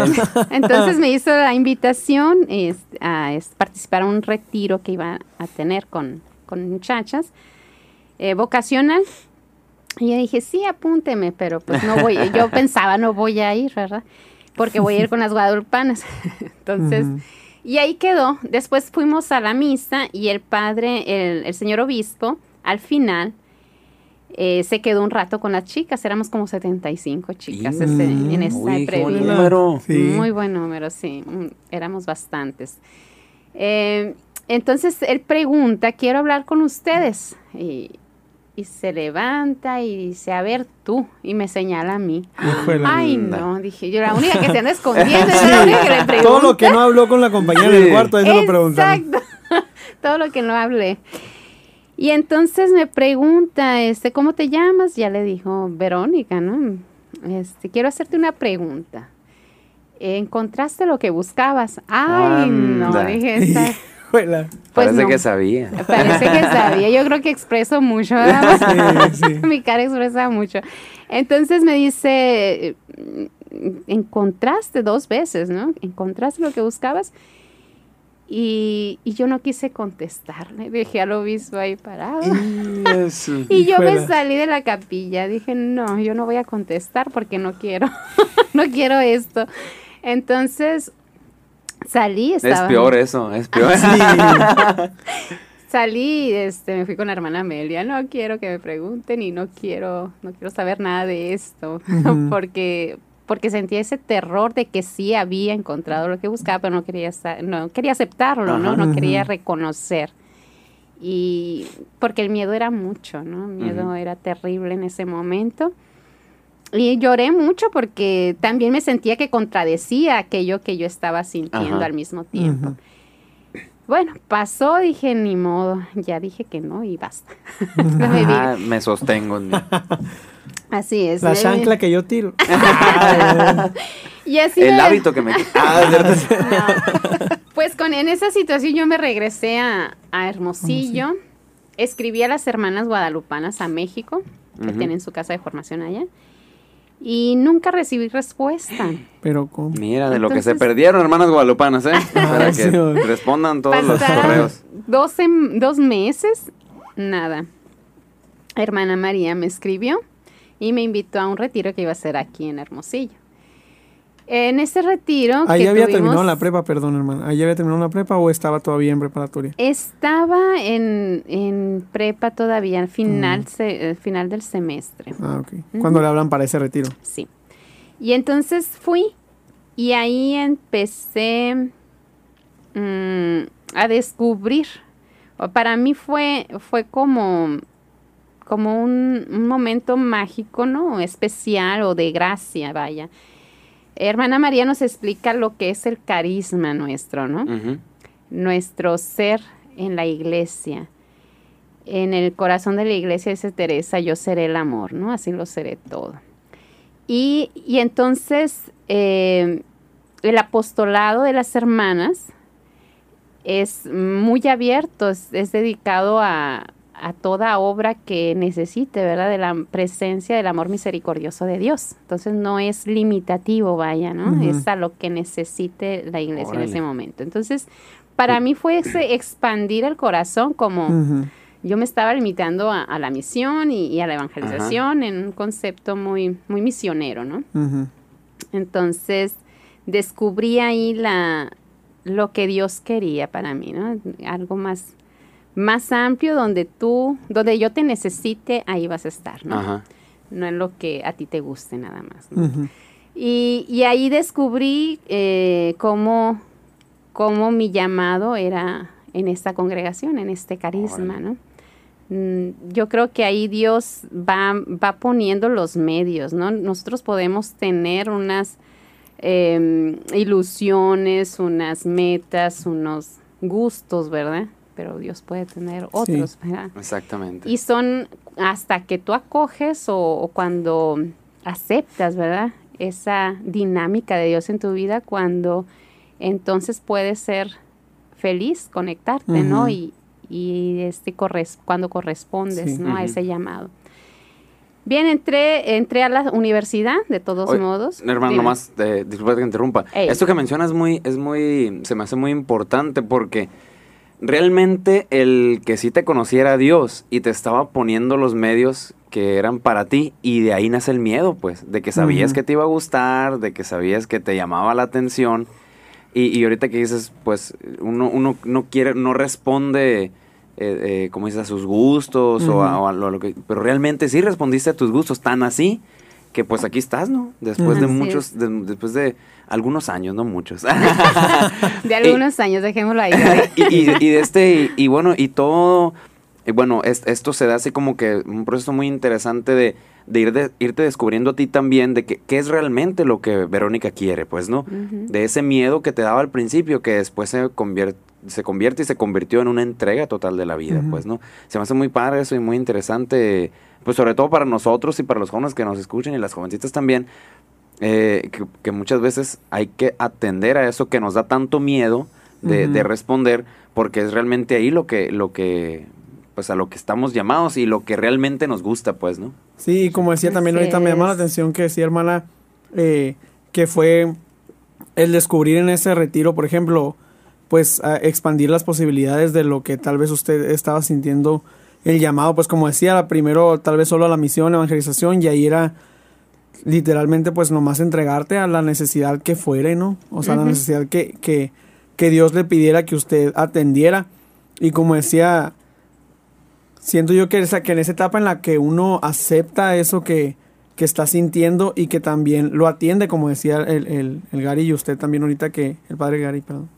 (laughs) Entonces me hizo la invitación es- a es- participar en un retiro que iba a tener con, con muchachas, eh, vocacional. Y yo dije, sí, apúnteme, pero pues no voy, yo pensaba, no voy a ir, ¿verdad? Porque voy a ir (laughs) con las guadalupanas. (laughs) Entonces, y ahí quedó. Después fuimos a la misa y el padre, el, el señor obispo, al final, eh, se quedó un rato con las chicas. Éramos como 75 chicas Y- ese- en esa Uy, qué buen número. Sí. Muy buen número, sí. Mm, Éramos bastantes. Eh, entonces él pregunta, quiero hablar con ustedes. Y, y se levanta y dice, a ver tú. Y me señala a mí. Híjole. Ay, no, dije yo, la única que se anda escondiendo, es la única que le pregunta. Todo lo que no habló con la compañera Sí. del cuarto, ahí se lo preguntaron. Exacto. (laughs) Todo lo que no hablé. Y entonces me pregunta, este, ¿cómo te llamas? Ya le dijo Verónica, ¿no? Este, quiero hacerte una pregunta. ¿Encontraste lo que buscabas? Ay, no, dije esta. (laughs) Pues Parece no. que sabía. Parece que sabía. Yo creo que expreso mucho. ¿verdad? Sí, (laughs) sí. Mi cara expresa mucho. Entonces me dice, encontraste dos veces, ¿no? Encontraste lo que buscabas. Y, y yo no quise contestarle. Dejé al obispo ahí parado. Y (laughs) yo me salí de la capilla. Dije, no, yo no voy a contestar porque no quiero. (laughs) no quiero esto. Entonces salí. Es Estaba, peor eso, es (laughs) peor. (laughs) salí, este, me fui con la hermana Amelia, no quiero que me pregunten y no quiero, no quiero saber nada de esto, (laughs) porque, porque sentía ese terror de que sí había encontrado lo que buscaba, pero no quería, no quería aceptarlo, ¿no? No quería reconocer. Y porque el miedo era mucho, ¿no? El miedo era terrible en ese momento. Y lloré mucho porque también me sentía que contradecía aquello que yo estaba sintiendo al mismo tiempo. Bueno, pasó, dije, ni modo, ya dije que no y basta. (laughs) (laughs) me sostengo. (laughs) Así es. La chancla que yo tiro. y así El hábito que me... Ah, Pues con, en esa situación yo me regresé a, Hermosillo, escribí a las hermanas guadalupanas a México, que tienen su casa de formación allá y nunca recibí respuesta. Pero ¿cómo? Mira, de lo que se perdieron, hermanas guadalupanas, ¿eh? (laughs) Para que respondan todos los correos. dos meses, nada. Hermana María me escribió y me invitó a un retiro que iba a ser aquí en Hermosillo. En ese retiro. Ahí había terminado la prepa, perdón, hermano. ¿Ahí había terminado la prepa o estaba todavía en preparatoria? Estaba en, prepa todavía, al final, mm. final del semestre. Ah, ok. ¿Cuándo le hablan para ese retiro? Sí. Y entonces fui y ahí empecé mm, a descubrir. Para mí fue, fue como, como un, un momento mágico, ¿no? Especial o de gracia, vaya Hermana María nos explica lo que es el carisma nuestro, ¿no? Nuestro ser en la iglesia. En el corazón de la iglesia dice Teresa, yo seré el amor, ¿no? Así lo seré todo. Y, entonces eh, el apostolado de las hermanas es muy abierto, es dedicado a, a toda obra que necesite, ¿verdad? De la presencia del amor misericordioso de Dios. Entonces no es limitativo, vaya, ¿no? Es a lo que necesite la iglesia en ese momento. Entonces, para mí fue ese expandir el corazón como... Yo me estaba limitando a, la misión y, a la evangelización en un concepto muy, muy misionero, ¿no? Entonces, descubrí ahí la, lo que Dios quería para mí, ¿no? Algo más más amplio donde tú, donde yo te necesite, ahí vas a estar, ¿no? No en lo que a ti te guste nada más. y, ahí descubrí eh, cómo, cómo, mi llamado era en esta congregación, en este carisma, ¿no? Mm, yo creo que ahí Dios va, va poniendo los medios, ¿no? Nosotros podemos tener unas em, ilusiones, unas metas, unos gustos, ¿verdad? Pero Dios puede tener otros. Exactamente. Y son hasta que tú acoges o, cuando aceptas, ¿verdad? Esa dinámica de Dios en tu vida, cuando entonces puedes ser feliz, conectarte, ¿no? Y, y este cuando correspondes, ¿no? A ese llamado. Bien, entré, entré a la universidad, de todos modos. Hermano, nomás, disculpa que interrumpa. Esto que mencionas muy, es muy, se me hace muy importante porque realmente el que sí te conociera a Dios y te estaba poniendo los medios que eran para ti y de ahí nace el miedo, pues, de que sabías que te iba a gustar, de que sabías que te llamaba la atención. Y, y ahorita que dices, pues, uno, uno no quiere, no responde, eh, eh, como dices, a sus gustos o, a, lo, que, pero realmente sí respondiste a tus gustos tan así que pues aquí estás, ¿no? Después de muchos, después de algunos años, no muchos. (laughs) de algunos años, dejémoslo ahí. (laughs) y, de este, y, bueno, y todo, bueno, esto se da así como que un proceso muy interesante de, de, ir de irte descubriendo a ti también de qué es realmente lo que Verónica quiere, pues, ¿no? De ese miedo que te daba al principio, que después se convierte se convierte y se convirtió en una entrega total de la vida, pues, ¿no? Se me hace muy padre eso y muy interesante, pues sobre todo para nosotros y para los jóvenes que nos escuchen y las jovencitas también, eh, que, muchas veces hay que atender a eso que nos da tanto miedo de, responder, porque es realmente ahí lo que, lo que, pues a lo que estamos llamados y lo que realmente nos gusta, pues, ¿no? Sí, como decía también ahorita, me llama la atención que decía, hermana, eh, que fue el descubrir en ese retiro, por ejemplo, pues expandir las posibilidades de lo que tal vez usted estaba sintiendo el llamado, pues como decía, primero tal vez solo a la misión, evangelización, y ahí era literalmente pues nomás entregarte a la necesidad que fuere, ¿no? O sea, la necesidad que, que, que, Dios le pidiera que usted atendiera. Y como decía, siento yo que, esa, que en esa etapa en la que uno acepta eso que, que está sintiendo y que también lo atiende, como decía el, el, el Gary y usted también ahorita que, el padre Gary, perdón.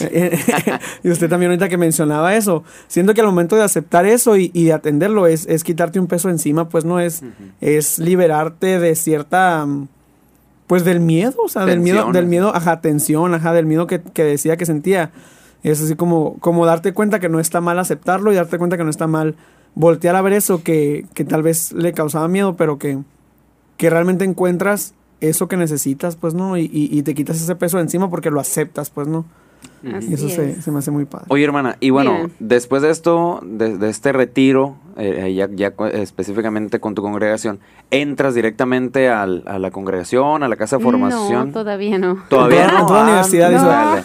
(laughs) y usted también ahorita que mencionaba eso, siento que al momento de aceptar eso y, y de atenderlo es, es, quitarte un peso encima, pues no es, es liberarte de cierta, pues del miedo, o sea, del miedo, del miedo, ajá, tensión, ajá, del miedo que, que decía que sentía. Es así como, como darte cuenta que no está mal aceptarlo y darte cuenta que no está mal voltear a ver eso que, que tal vez le causaba miedo, pero que, que realmente encuentras eso que necesitas, pues, ¿no? Y, y, y te quitas ese peso de encima porque lo aceptas, pues, ¿no? Así Y eso se, es. se me hace muy padre. Oye, hermana, y bueno, Bien. después de esto, de, de este retiro, eh, ya, ya co- específicamente con tu congregación, ¿entras directamente al- a la congregación, a la casa de formación? No, todavía no. ¿Todavía no? en toda la Ah, universidad, no.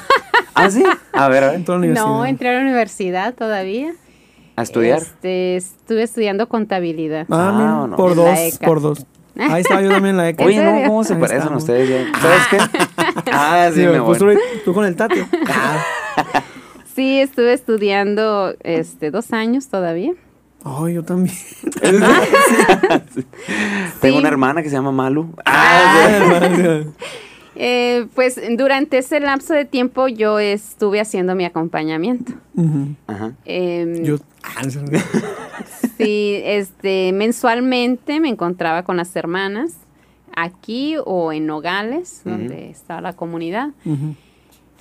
¿Ah, sí? A ver, a ver. En toda la universidad. No, entré a la universidad todavía. ¿A estudiar? Este, estuve estudiando contabilidad. Ah, Ah, no. por dos, por dos. Ahí estaba yo también en la ECA. Oye, no? ¿cómo se Ahí parecen estamos. ustedes ya? ¿Sabes qué? (laughs) Ah, sí, Sí, me pues voy. tú, tú con el tate. Ah. Sí, estuve estudiando este, dos años todavía. Ay, yo también. (laughs) (laughs) Tengo Sí. una hermana que se llama Malu. Ah, Eh, pues durante ese lapso de tiempo yo estuve haciendo mi acompañamiento. Ajá. Em, Yo. (laughs) Sí, este, mensualmente me encontraba con las hermanas aquí o en Nogales, donde estaba la comunidad.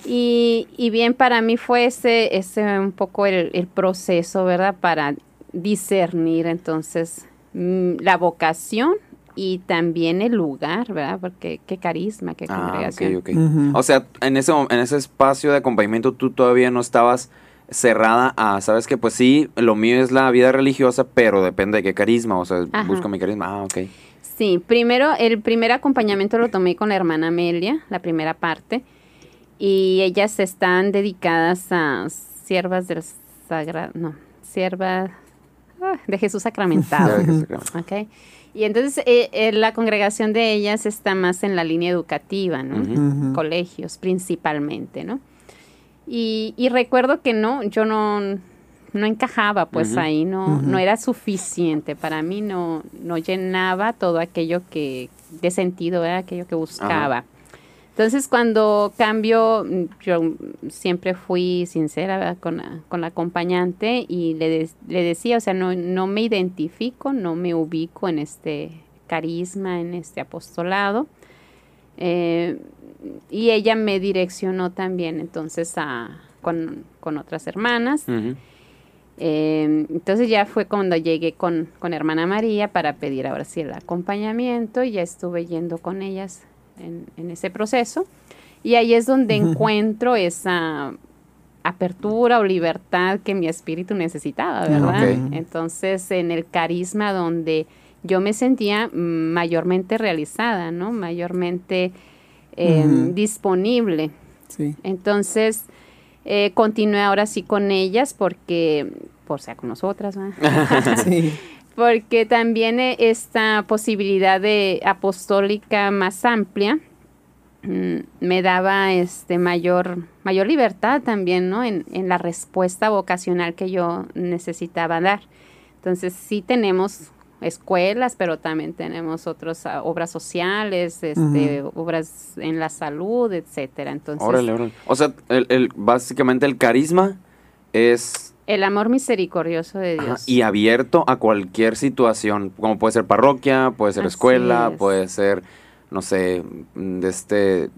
Y, y bien, para mí fue ese, ese un poco el, el proceso, ¿verdad? Para discernir entonces mm, la vocación y también el lugar, ¿verdad? Porque qué carisma, qué Ah, congregación. ok, ok. Ujú. O sea, en ese, en ese espacio de acompañamiento tú todavía no estabas cerrada a, sabes que pues sí, lo mío es la vida religiosa, pero depende de qué carisma, o sea, Ajá. busco mi carisma. Ah, ok. Sí, primero, el primer acompañamiento lo tomé con la hermana Amelia, la primera parte, y ellas están dedicadas a siervas del sagrado, no, siervas ah, de Jesús sacramentado. (laughs) Ok. Y entonces eh, eh, la congregación de ellas está más en la línea educativa, ¿no? Colegios principalmente, ¿no? Y, y recuerdo que no, yo no, no encajaba pues ahí, no, no era suficiente, para mí no, no llenaba todo aquello que, de sentido, ¿verdad? aquello que buscaba. Entonces cuando cambio, yo siempre fui sincera con la, con la acompañante y le, decía, o sea, no, no me identifico, no me ubico en este carisma, en este apostolado. Eh, y ella me direccionó también entonces a, con, con otras hermanas. Eh, entonces ya fue cuando llegué con, con hermana María para pedir ahora sí el acompañamiento y ya estuve yendo con ellas en, en ese proceso. Y ahí es donde encuentro esa apertura o libertad que mi espíritu necesitaba, ¿verdad? Ok. Entonces en el carisma donde yo me sentía mayormente realizada, ¿no? Mayormente eh, disponible. Sí. Entonces, eh, continué ahora sí con ellas porque, por sea con nosotras, ¿verdad? (laughs) Sí. Porque también eh, esta posibilidad de apostólica más amplia mm, me daba este mayor, mayor libertad también, ¿no? En, en la respuesta vocacional que yo necesitaba dar. Entonces, sí tenemos escuelas, pero también tenemos otras ah, obras sociales, este, obras en la salud, etcétera. Entonces, Órale, órale. O sea, el, el- básicamente el carisma es el amor misericordioso de ajá, Dios. y abierto a cualquier situación, como puede ser parroquia, puede ser Así escuela, es. puede ser, no sé, mm, de este,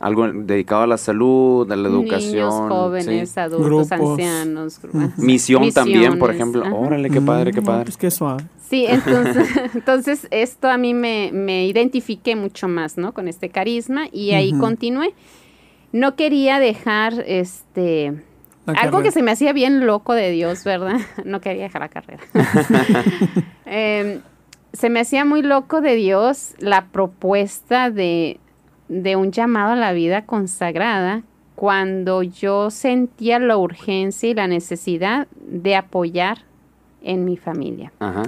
algo dedicado a la salud, a la educación. Niños, jóvenes, sí. adultos, Grupos. ancianos. gru- Ujú. Misión también, por ejemplo. ajá. Órale, qué padre, qué Mm, padre. Pues qué suave. Sí, entonces, (laughs) entonces esto a mí me, me identifiqué mucho más, ¿no? Con este carisma y ahí continué. No quería dejar este La algo carrera. que se me hacía bien loco de Dios, ¿verdad? (laughs) No quería dejar la carrera. (laughs) Em, se me hacía muy loco de Dios la propuesta de, de un llamado a la vida consagrada cuando yo sentía la urgencia y la necesidad de apoyar en mi familia. Ajá.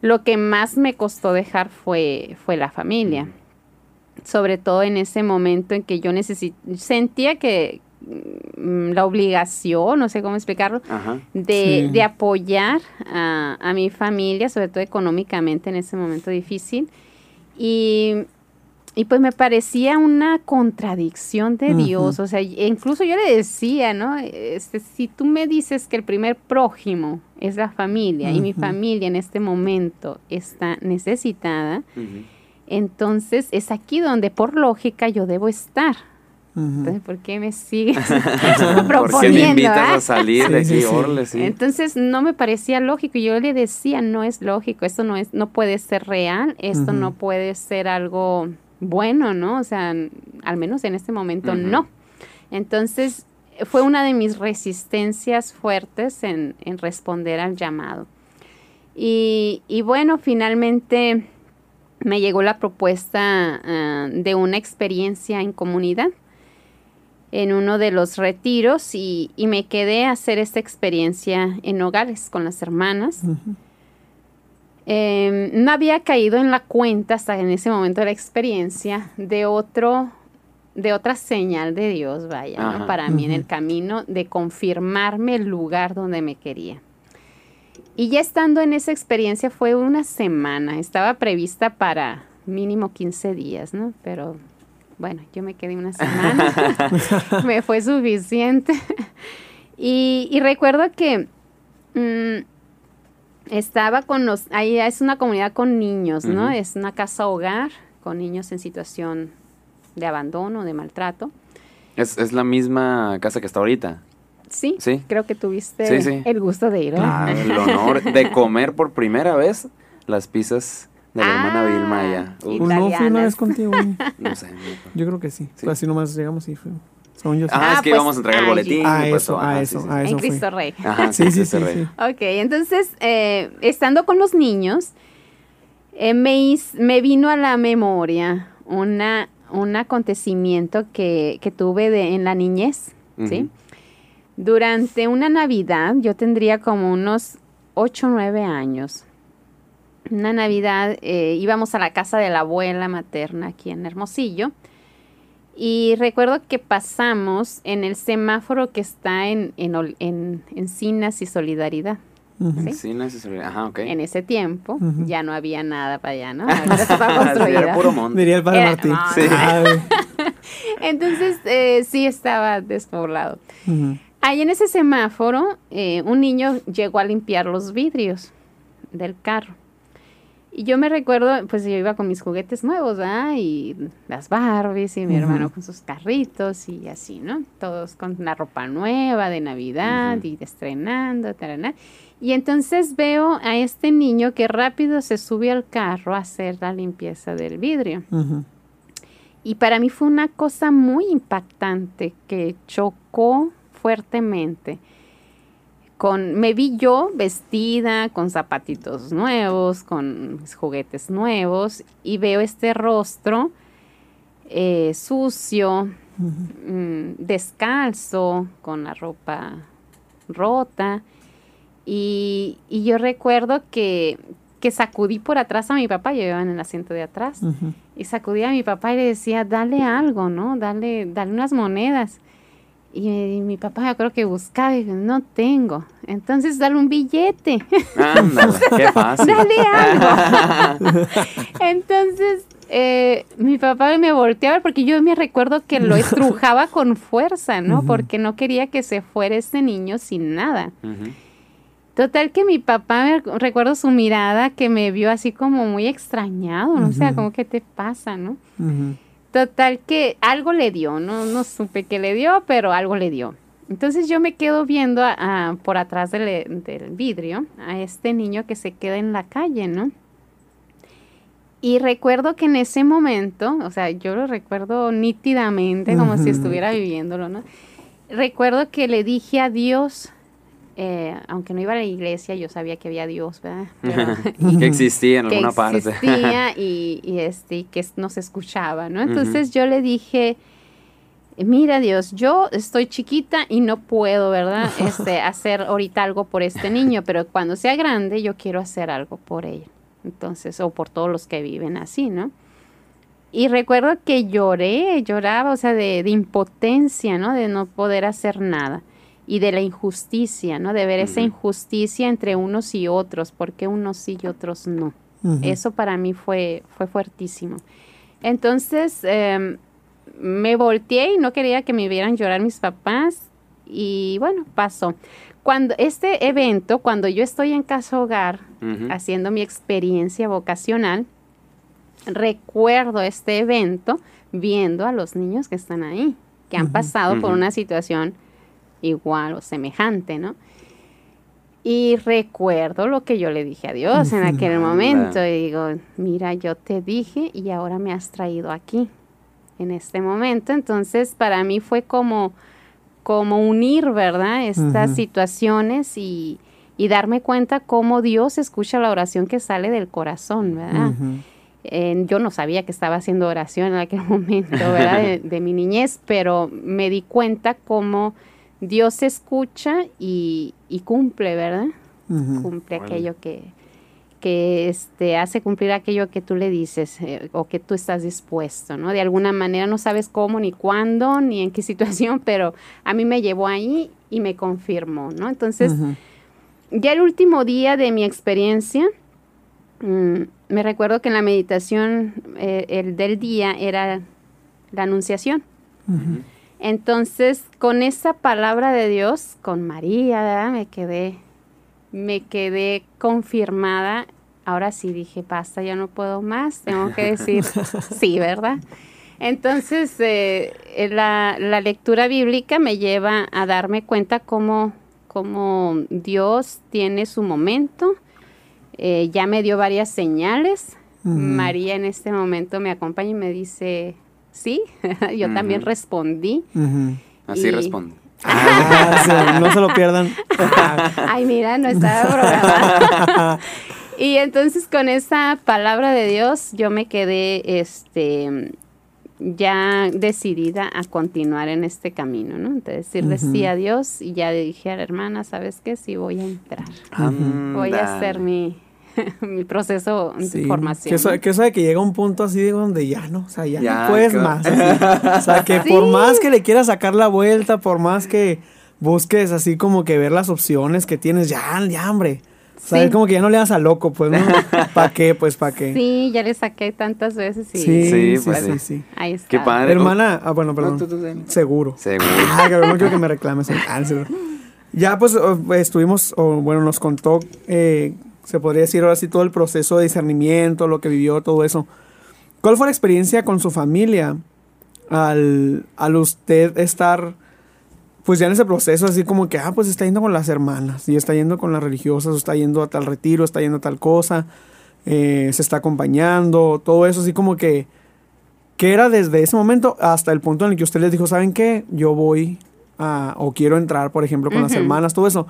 Lo que más me costó dejar fue, fue la familia. Sobre todo en ese momento en que yo sentía que, la obligación, no sé cómo explicarlo, Ajá. de, Sí. de apoyar a, a mi familia, sobre todo económicamente en ese momento difícil. Y, y pues me parecía una contradicción de Ujú. Dios. O sea, y- incluso yo le decía, ¿no? Este, si tú me dices que el primer prójimo es la familia y mi familia en este momento está necesitada, Ujú. entonces es aquí donde por lógica yo debo estar. Entonces, ¿por qué me sigues (laughs) ¿Por qué me (laughs) proponiendo? invitas a salir de Sí, aquí? sí, sí. Entonces no me parecía lógico. y Yo le decía, no es lógico, esto no es, no puede ser real, esto no puede ser algo bueno, ¿no? O sea, al menos en este momento no. Entonces fue una de mis resistencias fuertes en, en responder al llamado. Y, y bueno, finalmente me llegó la propuesta ah, de una experiencia en comunidad en uno de los retiros y, y me quedé a hacer esta experiencia en Nogales con las hermanas. Eh, no había caído en la cuenta hasta en ese momento de la experiencia de otro de otra señal de Dios, vaya, ¿no? Para mí en el camino de confirmarme el lugar donde me quería. Y ya estando en esa experiencia fue una semana, estaba prevista para mínimo 15 días, ¿no? Pero bueno, yo me quedé una semana, (laughs) me fue suficiente. y, y recuerdo que mm, estaba con los, ahí es una comunidad con niños, ¿no? Es una casa hogar con niños en situación de abandono, de maltrato. Es, es la misma casa que está ahorita. Sí, Sí. creo que tuviste Sí, sí. el gusto de ir, ¿verdad? Ah, el (laughs) honor de comer por primera vez las pizzas de la hermana Ah, Vilma allá. y Uf, Pues no fui una vez contigo. (laughs) no sé. Yo creo que sí. Sí. Así nomás llegamos y fue. Según yo sí. Ah, Ah, es que pues, íbamos a entregar el boletín. Ah, pues, eso, ajá, a sí, eso, sí, a sí. eso. en fue. Cristo Rey. Ajá, Sí, sí, sí, Cristo Rey. sí. Ok, entonces, eh, estando con los niños, eh, me, his- me vino a la memoria una, un acontecimiento que, que tuve de, en la niñez, ¿sí? Ujú. Durante una Navidad, yo tendría como unos 8 o 9 años. Una Navidad eh, íbamos a la casa de la abuela materna aquí en Hermosillo. Y recuerdo que pasamos en el semáforo que está en, en, en Encinas y Solidaridad. No, sí, sí, Ajá, ok. En ese tiempo ya no había nada para allá, ¿no? (laughs) Ahora era puro monte. Diría el padre Era- Martín. no, Sí. (laughs) no. Entonces eh, sí estaba despoblado. Ujú. Ahí en ese semáforo, eh, un niño llegó a limpiar los vidrios del carro. Y yo me recuerdo, pues yo iba con mis juguetes nuevos, ¿verdad? Y las Barbies y mi hermano con sus carritos y así, ¿no? Todos con la ropa nueva de Navidad Ujú. y estrenando, tarana. Y entonces veo a este niño que rápido se sube al carro a hacer la limpieza del vidrio. Y para mí fue una cosa muy impactante que chocó fuertemente. Con, me vi yo vestida con zapatitos nuevos, con mis juguetes nuevos, y veo este rostro eh, sucio, mm, descalzo, con la ropa rota. Y, y yo recuerdo que, que sacudí por atrás a mi papá, yo iba en el asiento de atrás, y sacudía a mi papá y le decía, dale algo, ¿no? Dale, dale unas monedas. Y, mi- mi papá yo creo que buscaba y dijo, no tengo. Entonces dale un billete, Ándale, qué (laughs) fácil. dale algo. (laughs) Entonces eh, mi papá me volteaba porque yo me recuerdo que lo (laughs) estrujaba con fuerza, ¿no? Porque no quería que se fuera este niño sin nada. Total que mi papá, me rec- recuerdo su mirada que me vio así como muy extrañado, ¿no? O sea, como, ¿qué te pasa, no? Total que algo le dio, no, no supe qué le dio, pero algo le dio. Entonces yo me quedo viendo a- a- por atrás del, del vidrio a este niño que se queda en la calle, ¿no? Y recuerdo que en ese momento, o sea, yo lo recuerdo nítidamente, como si estuviera viviéndolo, ¿no? Recuerdo que le dije a Dios, eh, aunque no iba a la iglesia, yo sabía que había Dios, ¿verdad? (laughs) Pero- que existía en (laughs) que alguna parte. existía (laughs) y, y, este, y que nos escuchaba, ¿no? Entonces yo le dije, mira Dios, yo estoy chiquita y no puedo, ¿verdad? Este, hacer ahorita algo por este niño, pero cuando sea grande yo quiero hacer algo por ella. Entonces, o por todos los que viven así, ¿no? Y recuerdo que lloré, lloraba, o sea, de, impotencia, ¿no? De no poder hacer nada. Y de la injusticia, ¿no? De ver esa injusticia entre unos y otros, porque unos sí y otros no. Eso para mí fue, fue fuertísimo. Entonces, em, me volteé y no quería que me vieran llorar mis papás. Y bueno, pasó. Cuando este evento, cuando yo estoy en casa hogar, haciendo mi experiencia vocacional, recuerdo este evento viendo a los niños que están ahí, que han pasado por una situación igual o semejante, ¿no? Y recuerdo lo que yo le dije a Dios en aquel (laughs) momento y digo, mira, yo te dije y ahora me has traído aquí, en este momento. Entonces, para mí fue como, como unir, ¿verdad? Estas situaciones y, y, darme cuenta cómo Dios escucha la oración que sale del corazón, ¿verdad? yo no sabía que estaba haciendo oración en aquel (laughs) momento, ¿verdad? (laughs) De, mi niñez, pero me di cuenta cómo Dios escucha y, cumple, ¿verdad? Cumple aquello que, que este, hace cumplir aquello que tú le dices eh, o que tú estás dispuesto, ¿no? De alguna manera no sabes cómo, ni cuándo, ni en qué (laughs) situación, pero a mí me llevó ahí y me confirmó, ¿no? Entonces, ya el último día de mi experiencia, mm, me recuerdo que en la meditación eh, el del día era la anunciación. Entonces, con esa palabra de Dios, con María, me quedé, me quedé confirmada. Ahora sí dije, basta, ya no puedo más, tengo que decir (laughs) sí, ¿verdad? Entonces, eh, la, la, lectura bíblica me lleva a darme cuenta cómo, cómo Dios tiene su momento, eh, ya me dio varias señales. María en este momento me acompaña y me dice, sí, (laughs) yo también respondí. Así responde. (laughs) Ah, no se lo pierdan. (laughs) Ay, mira, no estaba programada. y entonces con esa palabra de Dios yo me quedé este ya decidida a continuar en este camino, ¿no? Entonces decirle sí a Dios y ya dije a la hermana, ¿sabes qué? Sí voy a entrar. Voy a hacer mi, (laughs) mi proceso de formación. Que eso, que de que llega un punto así donde ya no, o sea, ya, no puedes más. O sea, que (laughs) por más que le quieras sacar la vuelta, por más que busques así como que ver las opciones que tienes, ya, ya, hombre. O sea, es como que ya no le das a loco, pues, ¿no? (laughs) ¿Para qué? Pues, ¿para qué? Sí, ya le saqué tantas veces y... Sí, sí, pues, sí, sí, Ahí está. Qué padre. Hermana, ah, bueno, perdón. Seguro. Seguro. Ay, no quiero que me reclames. Ah, ya, pues, estuvimos, o bueno, nos contó eh, se podría decir ahora sí todo el proceso de discernimiento, lo que vivió, todo eso. ¿Cuál fue la experiencia con su familia al, al usted estar, pues ya en ese proceso, así como que, ah, pues está yendo con las hermanas, y está yendo con las religiosas, o está yendo a tal retiro, está yendo a tal cosa, eh, se está acompañando, todo eso, así como que, que era desde ese momento hasta el punto en el que usted les dijo, ¿saben qué? Yo voy a, o quiero entrar, por ejemplo, con las hermanas, todo eso.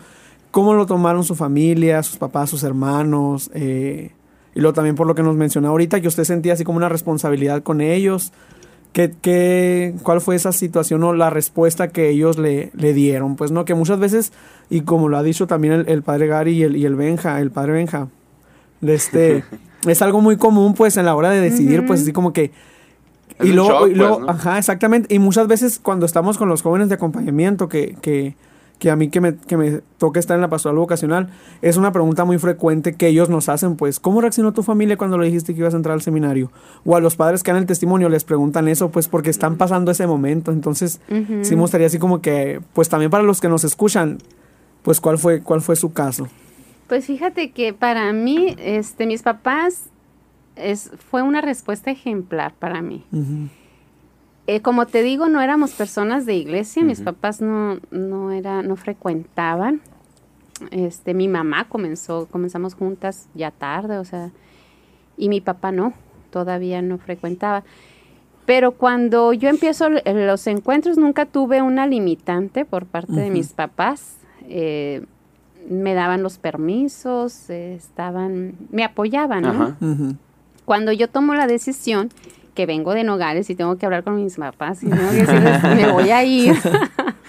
¿Cómo lo tomaron su familia, sus papás, sus hermanos? Eh, y luego también por lo que nos mencionó ahorita, que usted sentía así como una responsabilidad con ellos. ¿Qué, qué, cuál fue esa situación o la respuesta que ellos le, le, dieron? Pues no, que muchas veces, y como lo ha dicho también el, padre Gary y el, y el Benja, el padre Benja, este, (laughs) es algo muy común pues en la hora de decidir, pues así como que... y luego, y luego pues, ajá, exactamente. Y muchas veces cuando estamos con los jóvenes de acompañamiento que, que que a mí que me, que me toca estar en la pastoral vocacional, es una pregunta muy frecuente que ellos nos hacen, pues, ¿cómo reaccionó tu familia cuando le dijiste que ibas a entrar al seminario? O a los padres que dan el testimonio les preguntan eso, pues, porque están pasando ese momento. Entonces, sí me gustaría así como que, pues, también para los que nos escuchan, pues, ¿cuál fue, cuál fue su caso? Pues fíjate que para mí, este, mis papás, es, fue una respuesta ejemplar para mí. Eh, como te digo, no éramos personas de iglesia, mis papás no, no, era, no frecuentaban. Este, mi mamá comenzó, comenzamos juntas ya tarde, o sea, y mi papá no, todavía no frecuentaba. Pero cuando yo empiezo los encuentros, nunca tuve una limitante por parte de mis papás. Eh, me daban los permisos, estaban, me apoyaban, ¿no? Cuando yo tomo la decisión, que vengo de Nogales y tengo que hablar con mis papás y tengo que decirles, me voy a ir.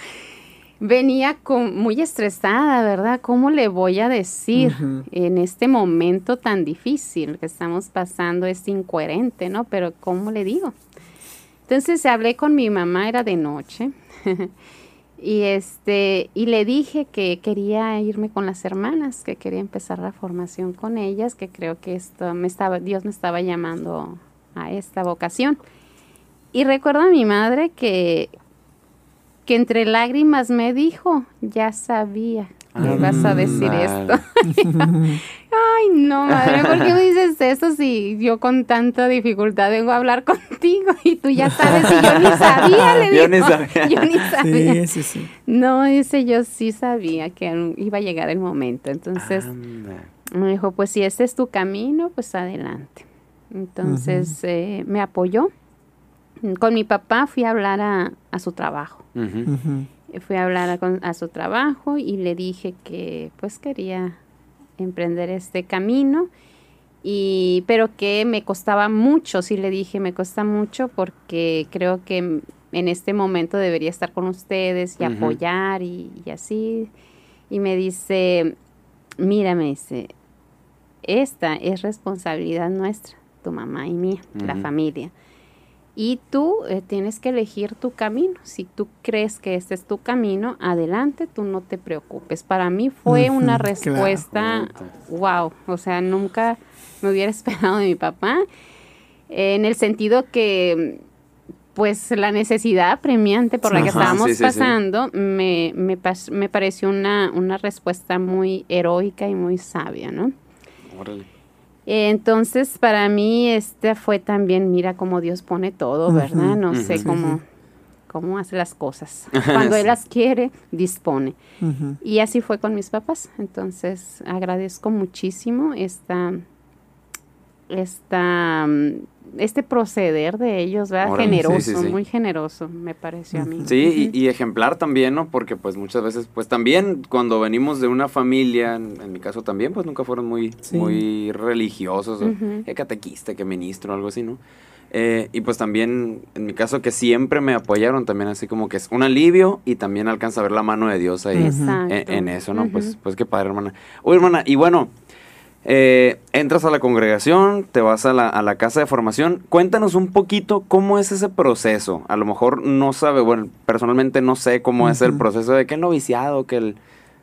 (laughs) venía con, muy estresada, ¿verdad? ¿Cómo le voy a decir en este momento tan difícil que estamos pasando? Es incoherente, ¿no? Pero ¿cómo le digo? Entonces hablé con mi mamá, era de noche, (laughs) y este, y le dije que quería irme con las hermanas, que quería empezar la formación con ellas, que creo que esto me estaba, Dios me estaba llamando a esta vocación. Y recuerdo a mi madre que, que entre lágrimas me dijo, ya sabía que vas a decir esto. (laughs) Ay, no, madre, ¿por qué me dices eso si yo con tanta dificultad vengo a hablar contigo y tú ya sabes y yo ni sabía, le digo. Yo ni sabía. Yo ni sabía. Sí, sí, sí. No, dice, yo sí sabía que iba a llegar el momento. Entonces, me dijo, pues si ese es tu camino, pues adelante. Entonces, eh, me apoyó. Con mi papá fui a hablar a, su trabajo. Fui a hablar a, su trabajo y le dije que pues quería emprender este camino y pero que me costaba mucho, sí le dije, me cuesta mucho porque creo que en este momento debería estar con ustedes y apoyar y, así. Y me dice, mira, me dice, esta es responsabilidad nuestra, tu mamá y mía, la familia. Y tú eh, tienes que elegir tu camino. Si tú crees que este es tu camino, adelante, tú no te preocupes. Para mí fue una respuesta, wow, o sea, nunca me hubiera (laughs) esperado de mi papá, en el sentido que pues la necesidad premiante por la que estábamos pasando Me, me, me, pareció una, una respuesta muy heroica y muy sabia, ¿no? Entonces, para mí, este fue también, mira cómo Dios pone todo, ¿verdad? No sé cómo, cómo hace las cosas. (laughs) Cuando Él las quiere, dispone. Y así fue con mis papás. Entonces, agradezco muchísimo esta, esta este proceder de ellos, ¿verdad? generoso, muy generoso, me pareció a mí. Sí, y, ejemplar también, ¿no? Porque pues muchas veces, pues también cuando venimos de una familia, en, mi caso también, pues nunca fueron muy, muy religiosos, que catequista, que ministro, algo así, ¿no? Eh, y pues también, en mi caso, que siempre me apoyaron también, así como que es un alivio y también alcanza a ver la mano de Dios ahí en, eso, ¿no? Pues, pues qué padre, hermana. Uy, hermana, y bueno, eh, entras a la congregación, te vas a la, a la, casa de formación. Cuéntanos un poquito cómo es ese proceso. A lo mejor no sabe, bueno, personalmente no sé cómo es el proceso de que el noviciado, que el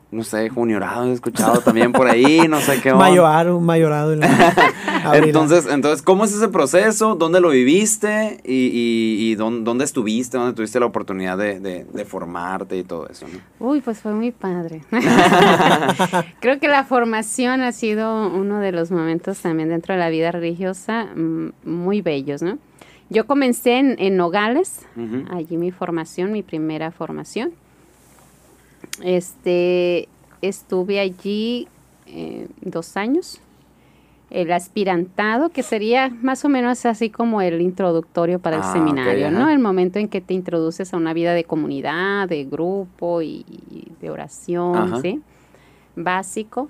no sé, juniorado he escuchado también por ahí, no sé qué. (laughs) Mayorado, mayorado. (laughs) entonces, entonces, ¿cómo es ese proceso? ¿Dónde lo viviste? ¿Y, y, dónde, estuviste? ¿Dónde tuviste la oportunidad de, formarte y todo eso? Uy, pues fue muy padre. (laughs) Creo que la formación ha sido uno de los momentos también dentro de la vida religiosa mm, muy bellos, ¿no? Yo comencé en, Nogales, allí mi formación, mi primera formación. Este, estuve allí eh, dos años. El aspirantado, que sería más o menos así como el introductorio para el ah, seminario, ¿no? El momento en que te introduces a una vida de comunidad, de grupo y, de oración, ¿sí? Básico.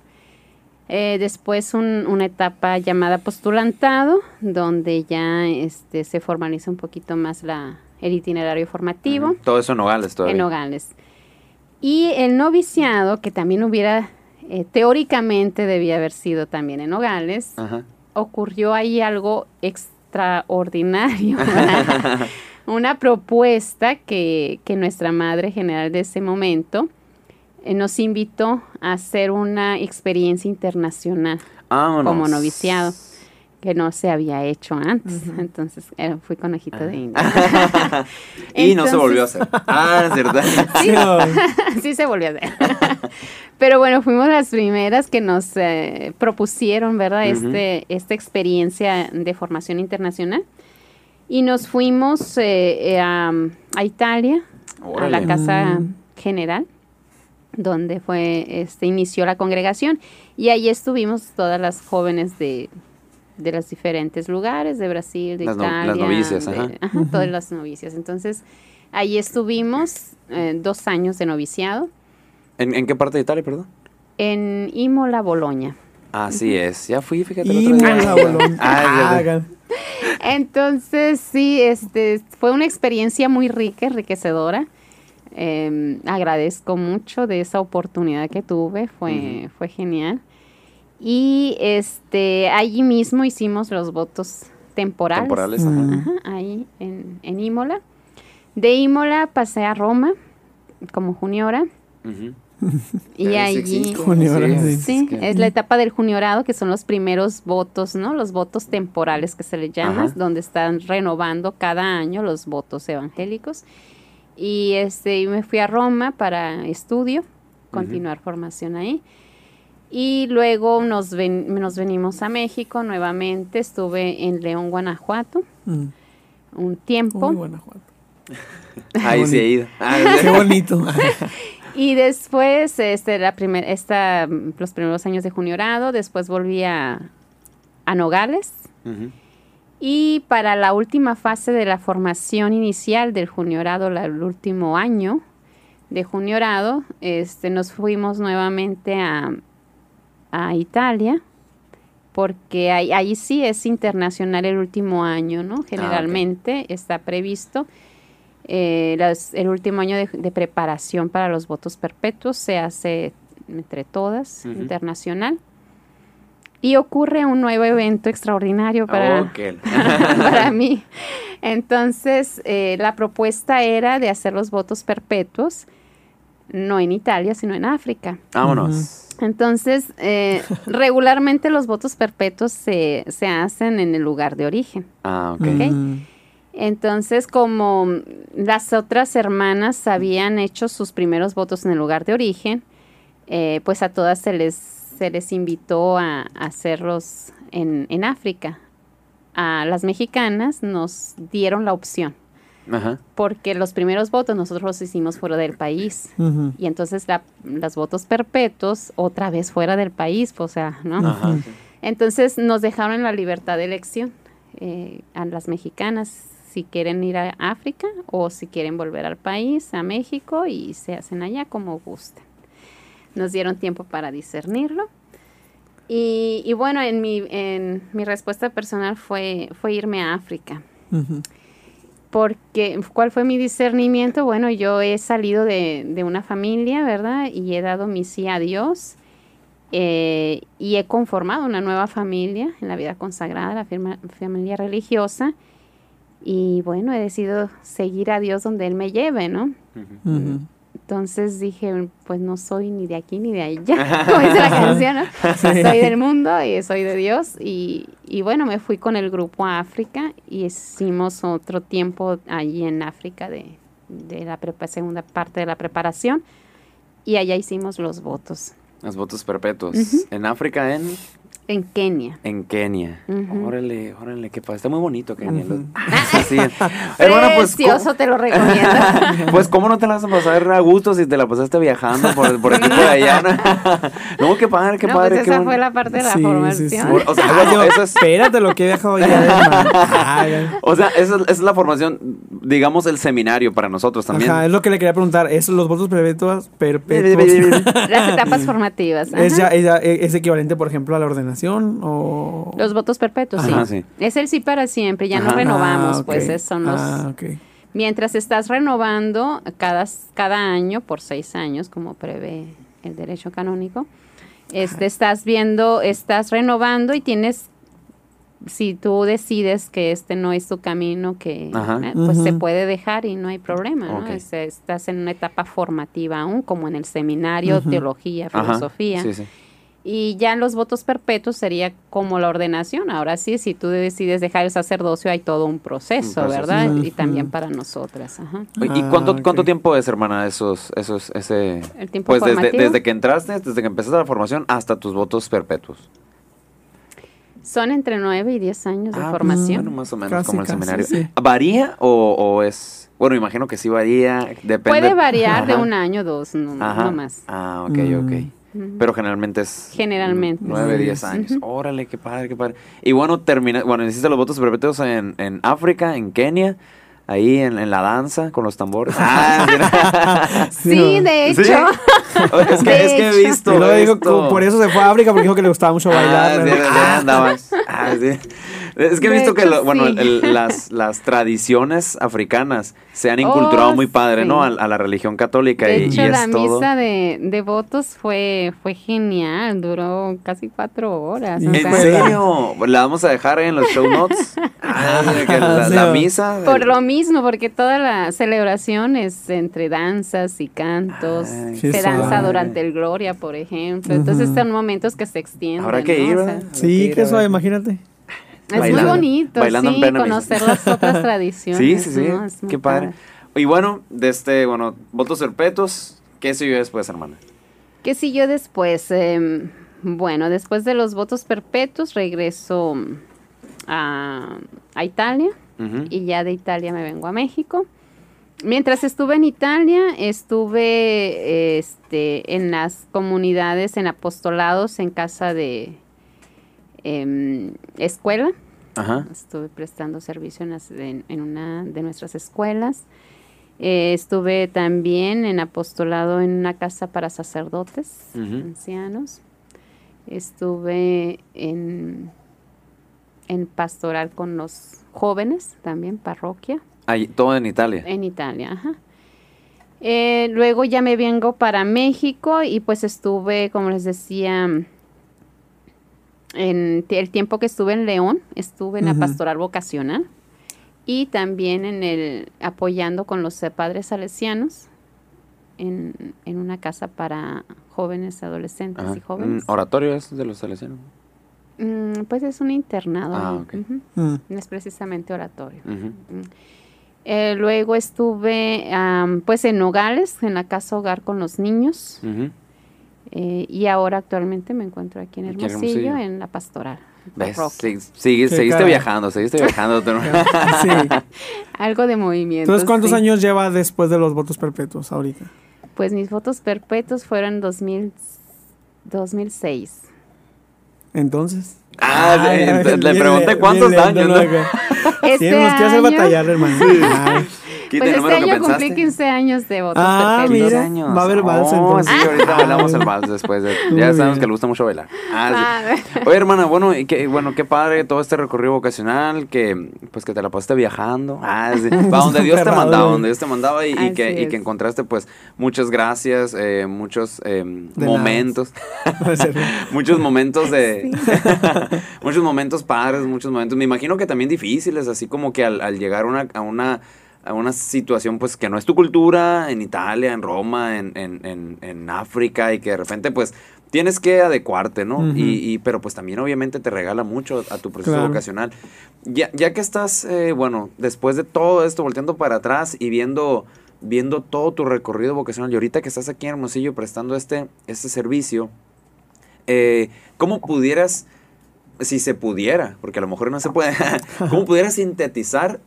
Eh, después una etapa llamada postulantado, donde ya este, se formaliza un poquito más la, el itinerario formativo. Todo eso en Nogales todavía. En Nogales. Y el noviciado, que también hubiera, eh, teóricamente debía haber sido también en Nogales, ocurrió ahí algo extraordinario. (laughs) Una propuesta que, que, nuestra madre general de ese momento eh, nos invitó a hacer una experiencia internacional como noviciado que no se había hecho antes. Entonces eh, fui conejito de India. (laughs) y no se volvió a hacer. Ah, es verdad. (laughs) sí, se volvió a hacer. (laughs) Pero bueno, fuimos las primeras que nos eh, propusieron, ¿verdad? este, esta experiencia de formación internacional. Y nos fuimos eh, a, Italia, a la Casa mm. General donde fue este inició la congregación y ahí estuvimos todas las jóvenes de de los diferentes lugares, de Brasil, de Italia. las novicias, ajá. todas las novicias. Entonces, ahí estuvimos eh, dos años de noviciado. ¿En, qué parte de Italia, perdón? En Imola, Boloña. Así es, ya fui, fíjate. Imola, (laughs) Boloña. ah, ah Entonces, sí, este, fue una experiencia muy rica, enriquecedora. Em, agradezco mucho de esa oportunidad que tuve, fue, fue genial. Y este, allí mismo hicimos los votos temporales. Temporales, Ajá, ahí en, en Imola. De Imola pasé a Roma como juniora. Y allí... Juniora, sí. Sí, es la etapa del juniorado, que son los primeros votos, ¿no? Los votos temporales que se le llaman, Ajá. donde están renovando cada año los votos evangélicos. Y este, y me fui a Roma para estudio, continuar formación ahí. Y luego nos, ven- nos venimos a México nuevamente. Estuve en León, Guanajuato, Mm. un tiempo. Uy, Guanajuato. (laughs) Ahí sí he ido. Ah, Qué bonito. (laughs) (laughs) Y después, este, la primer, esta, los primeros años de juniorado, después volví a, a Nogales. Y para la última fase de la formación inicial del juniorado, la- el último año de juniorado, este, nos fuimos nuevamente a, a Italia, porque ahí, ahí sí es internacional el último año, ¿no? Generalmente está previsto. eh, las- el último año de, de preparación para los votos perpetuos se hace entre todas, internacional. Y ocurre un nuevo evento extraordinario para, (laughs) para mí. Entonces, eh, la propuesta era de hacer los votos perpetuos, no en Italia, sino en África. Vámonos. Entonces, eh, (laughs) regularmente los votos perpetuos se, se hacen en el lugar de origen. Ah, ok. Ok. Mm. Entonces, como las otras hermanas habían hecho sus primeros votos en el lugar de origen, eh, pues a todas se les, se les invitó a, a hacerlos en, en África. A las mexicanas nos dieron la opción, Ajá. porque los primeros votos nosotros los hicimos fuera del país. Ujú. Y entonces la- los votos perpetuos otra vez fuera del país, pues, o sea, ¿no? Ajá. Entonces nos dejaron la libertad de elección eh, a las mexicanas si quieren ir a África o si quieren volver al país, a México y se hacen allá como gusten. Nos dieron tiempo para discernirlo. Y, y bueno, en mi, en mi respuesta personal fue, fue irme a África. Ujú. Porque, ¿cuál fue mi discernimiento? Bueno, yo he salido de, de una familia, ¿verdad? Y he dado mi sí a Dios. eh, y he conformado una nueva familia en la vida consagrada, la firma- familia religiosa. Y bueno, he decidido seguir a Dios donde Él me lleve, ¿no? Ujú. Entonces dije, pues no soy ni de aquí ni de allá, (laughs) como dice la canción, ¿no? (laughs) Soy del mundo y soy de Dios. Y, y bueno, me fui con el grupo a África y hicimos otro tiempo allí en África de, de la prepa- segunda parte de la preparación. Y allá hicimos los votos Los votos perpetuos. Ujú. En África, en, en Kenia. en Kenia. Ujú. Órale, órale, qué padre. Está muy bonito Kenia. Ujú. Ah, (laughs) (laughs) sí. Hermana, pues, Precioso, te lo recomiendo. ¿cómo, (laughs) pues, ¿cómo no te la vas a pasar a gusto si te la pasaste viajando por, por aquí por allá? No, no qué padre, qué no, padre. pues qué esa bueno. fue la parte de la Sí, sí, formación. sí. O sea, Ah, yo, eso es- Espérate lo que he dejado ya. hermano. O sea, esa, es- esa es la formación, digamos, el seminario para nosotros también. Ajá, es lo que le quería preguntar. ¿Es los votos perpetuos? perpetuos Las etapas formativas. ¿Es, ya, es, ya- es equivalente, por ejemplo, a la ordenación? O... Los votos perpetuos, sí. Ajá, sí. Es el sí para siempre, ya no renovamos, Ah, pues esos son los... Ah. Mientras estás renovando cada, cada año por seis años, como prevé el derecho canónico, este, estás viendo, estás renovando y tienes, si tú decides que este no es tu camino, que Ajá. eh, pues se puede dejar y no hay problema, ¿no? Ok. Es- estás en una etapa formativa aún, como en el seminario, teología, filosofía. Sí, sí. Y ya los votos perpetuos sería como la ordenación. Ahora sí, si tú decides dejar el sacerdocio, hay todo un proceso, Un proceso. ¿verdad? Y también para nosotras. Ajá. ¿Y Ah, cuánto, ok. cuánto tiempo es, hermana, esos, esos, ese... El tiempo Pues desde, desde que entraste, desde que empezaste la formación hasta tus votos perpetuos. son entre 9 y 10 años de Ah, formación. Bueno, más o menos Casi, como el casi, seminario. sí. ¿Varía o, o es...? Bueno, imagino que sí varía, depende... Puede variar de un año, dos, no, más. Ah, ok, Mm. Pero generalmente es... Generalmente. Nueve, Sí. diez años. Ujú. Órale, qué padre, qué padre. Y bueno, termina, bueno, hiciste los votos perpetuos en, en África, en Kenia, ahí en, en la danza con los tambores. (laughs) Ah, mira. Sí, de ¿Sí? hecho. (laughs) es, que, De es que he visto dijo, esto. por eso se fue a África, porque dijo que le gustaba mucho Ah, bailar. sí, ¿no? sí, andaba. (laughs) Ah, sí. Es que he visto que lo- bueno, sí. el- (laughs) las, las tradiciones africanas se han inculturado Oh, muy padre, ¿no? A, la religión católica De y, es la todo. misa de, de votos fue, fue genial, duró casi cuatro horas. ¿En ¿En sea, Híjole. serio? La vamos a dejar en los show notes. (laughs) Ah, la, misa. Por lo mismo, porque toda la celebración es entre danzas y cantos. Ay, se danza suave. durante el Gloria, por ejemplo. Entonces Ujú. son momentos que se extienden. Habrá que ¿no? ir, O ¿verdad? sea, Sí, que eso, imagínate. Es Bailando- muy bonito, bailando en sí, misa. conocer (laughs) las otras tradiciones. Sí, sí, sí. ¿no? Es muy Qué padre. Y bueno, de este, bueno, votos perpetuos, ¿qué siguió después, hermana? ¿Qué siguió después? Em, bueno, después de los votos perpetuos regreso a, a Italia y ya de Italia me vengo a México. Mientras estuve en Italia, estuve este, en las comunidades, en apostolados, en casa de em, escuela. Ajá. Estuve prestando servicio en, las- en- en una de nuestras escuelas. Eh, estuve también en apostolado en una casa para sacerdotes, ancianos. Estuve en, en pastoral con los jóvenes, también parroquia, Ahí, todo en Italia. en Italia. ajá. Eh, luego ya me vengo para México y pues estuve, como les decía, en el tiempo que estuve en León, estuve en la pastoral vocacional y también en el apoyando con los eh, padres salesianos en, en una casa para jóvenes, adolescentes Ajá. y jóvenes. Mm, oratorio es de los salesianos. Mm, pues es un internado, Ah, ujú, Mm. no es precisamente oratorio. Mm. Eh, luego estuve am, pues en Nogales, en la casa hogar con los niños. Eh, y ahora actualmente me encuentro aquí en Aquí en Hermosillo, Hermosillo. en la pastoral. ¿Ves? Sí, seguiste caray. viajando, seguiste viajando. (laughs) Sí. (laughs) Algo de movimiento. Entonces, ¿cuántos sí. años lleva después de los votos perpetuos ahorita? Pues mis votos perpetuos fueron en 2000, 2006. Entonces. Ah, sí, Ay, (laughs) le- le pregunté cuántos bien, años. Este Sí, nos hacer año- batallar, hermano. Quita Pues este año cumplí pensaste. 15 años de votos Ah, mira. años. va a haber vals, Oh, entonces. sí, ahorita (laughs) Ah. bailamos el vals después. de- Muy ya sabemos bien. que le gusta mucho bailar. Ah, sí. Ah, Oye, hermana, bueno, y qué, bueno, qué padre todo este recorrido vocacional, que pues que te la pasaste viajando. Ah, sí. (laughs) Va donde Dios te mandaba, donde Dios te mandaba y, que, y que encontraste pues muchas gracias, eh, muchos eh, momentos. (laughs) Muchos momentos de muchos momentos padres, muchos momentos, me imagino que también difíciles, así como que al, al llegar una, a una a una situación pues que no es tu cultura, en Italia, en Roma, en, en, en, en África, y que de repente pues tienes que adecuarte, ¿no? Y, y- pero pues también obviamente te regala mucho a tu proceso Claro. vocacional. Ya, ya que estás, eh, bueno, después de todo esto, volteando para atrás y viendo, viendo todo tu recorrido vocacional, y ahorita que estás aquí en Hermosillo prestando este, este servicio, eh, ¿cómo pudieras, si se pudiera, porque a lo mejor no se puede, (laughs) ¿cómo pudieras sintetizar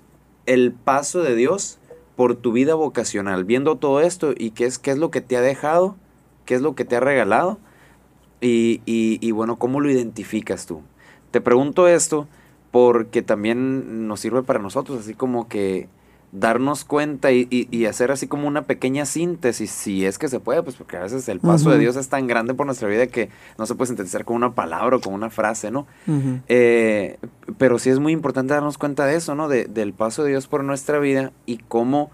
el paso de Dios por tu vida vocacional, viendo todo esto y qué es, qué es lo que te ha dejado, qué es lo que te ha regalado y, y- y, bueno, cómo lo identificas tú? Te pregunto esto porque también nos sirve para nosotros, así como que darnos cuenta y, y- y hacer así como una pequeña síntesis, si es que se puede, pues porque a veces el paso de. Dios es tan grande por nuestra vida que no se puede sintetizar con una palabra o con una frase, ¿no? Eh, pero sí es muy importante darnos cuenta de eso, ¿no? De- del paso de Dios por nuestra vida y cómo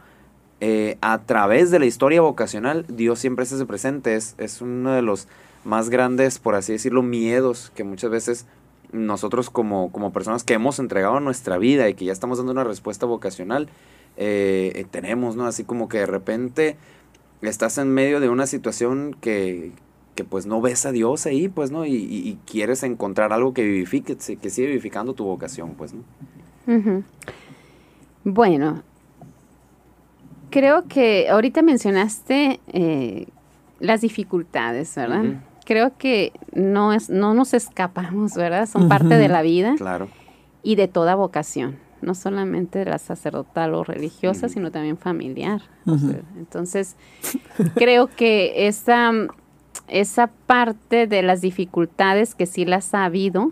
eh, a través de la historia vocacional Dios siempre se hace presente. Es, es uno de los más grandes, por así decirlo, miedos que muchas veces nosotros como, como personas que hemos entregado nuestra vida y que ya estamos dando una respuesta vocacional, eh, tenemos, ¿no? Así como que de repente estás en medio de una situación que, que pues no ves a Dios ahí, pues, ¿no? Y, y- y quieres encontrar algo que vivifique, que siga vivificando tu vocación, pues, ¿no? Bueno, creo que ahorita mencionaste eh, las dificultades, ¿verdad? Creo que no, es, no nos escapamos, ¿verdad? Son parte de la vida Claro. y de toda vocación, no solamente de la sacerdotal o religiosa, sino también familiar. o Ujú. sea, entonces, (laughs) creo que esa, esa parte de las dificultades que sí las ha habido,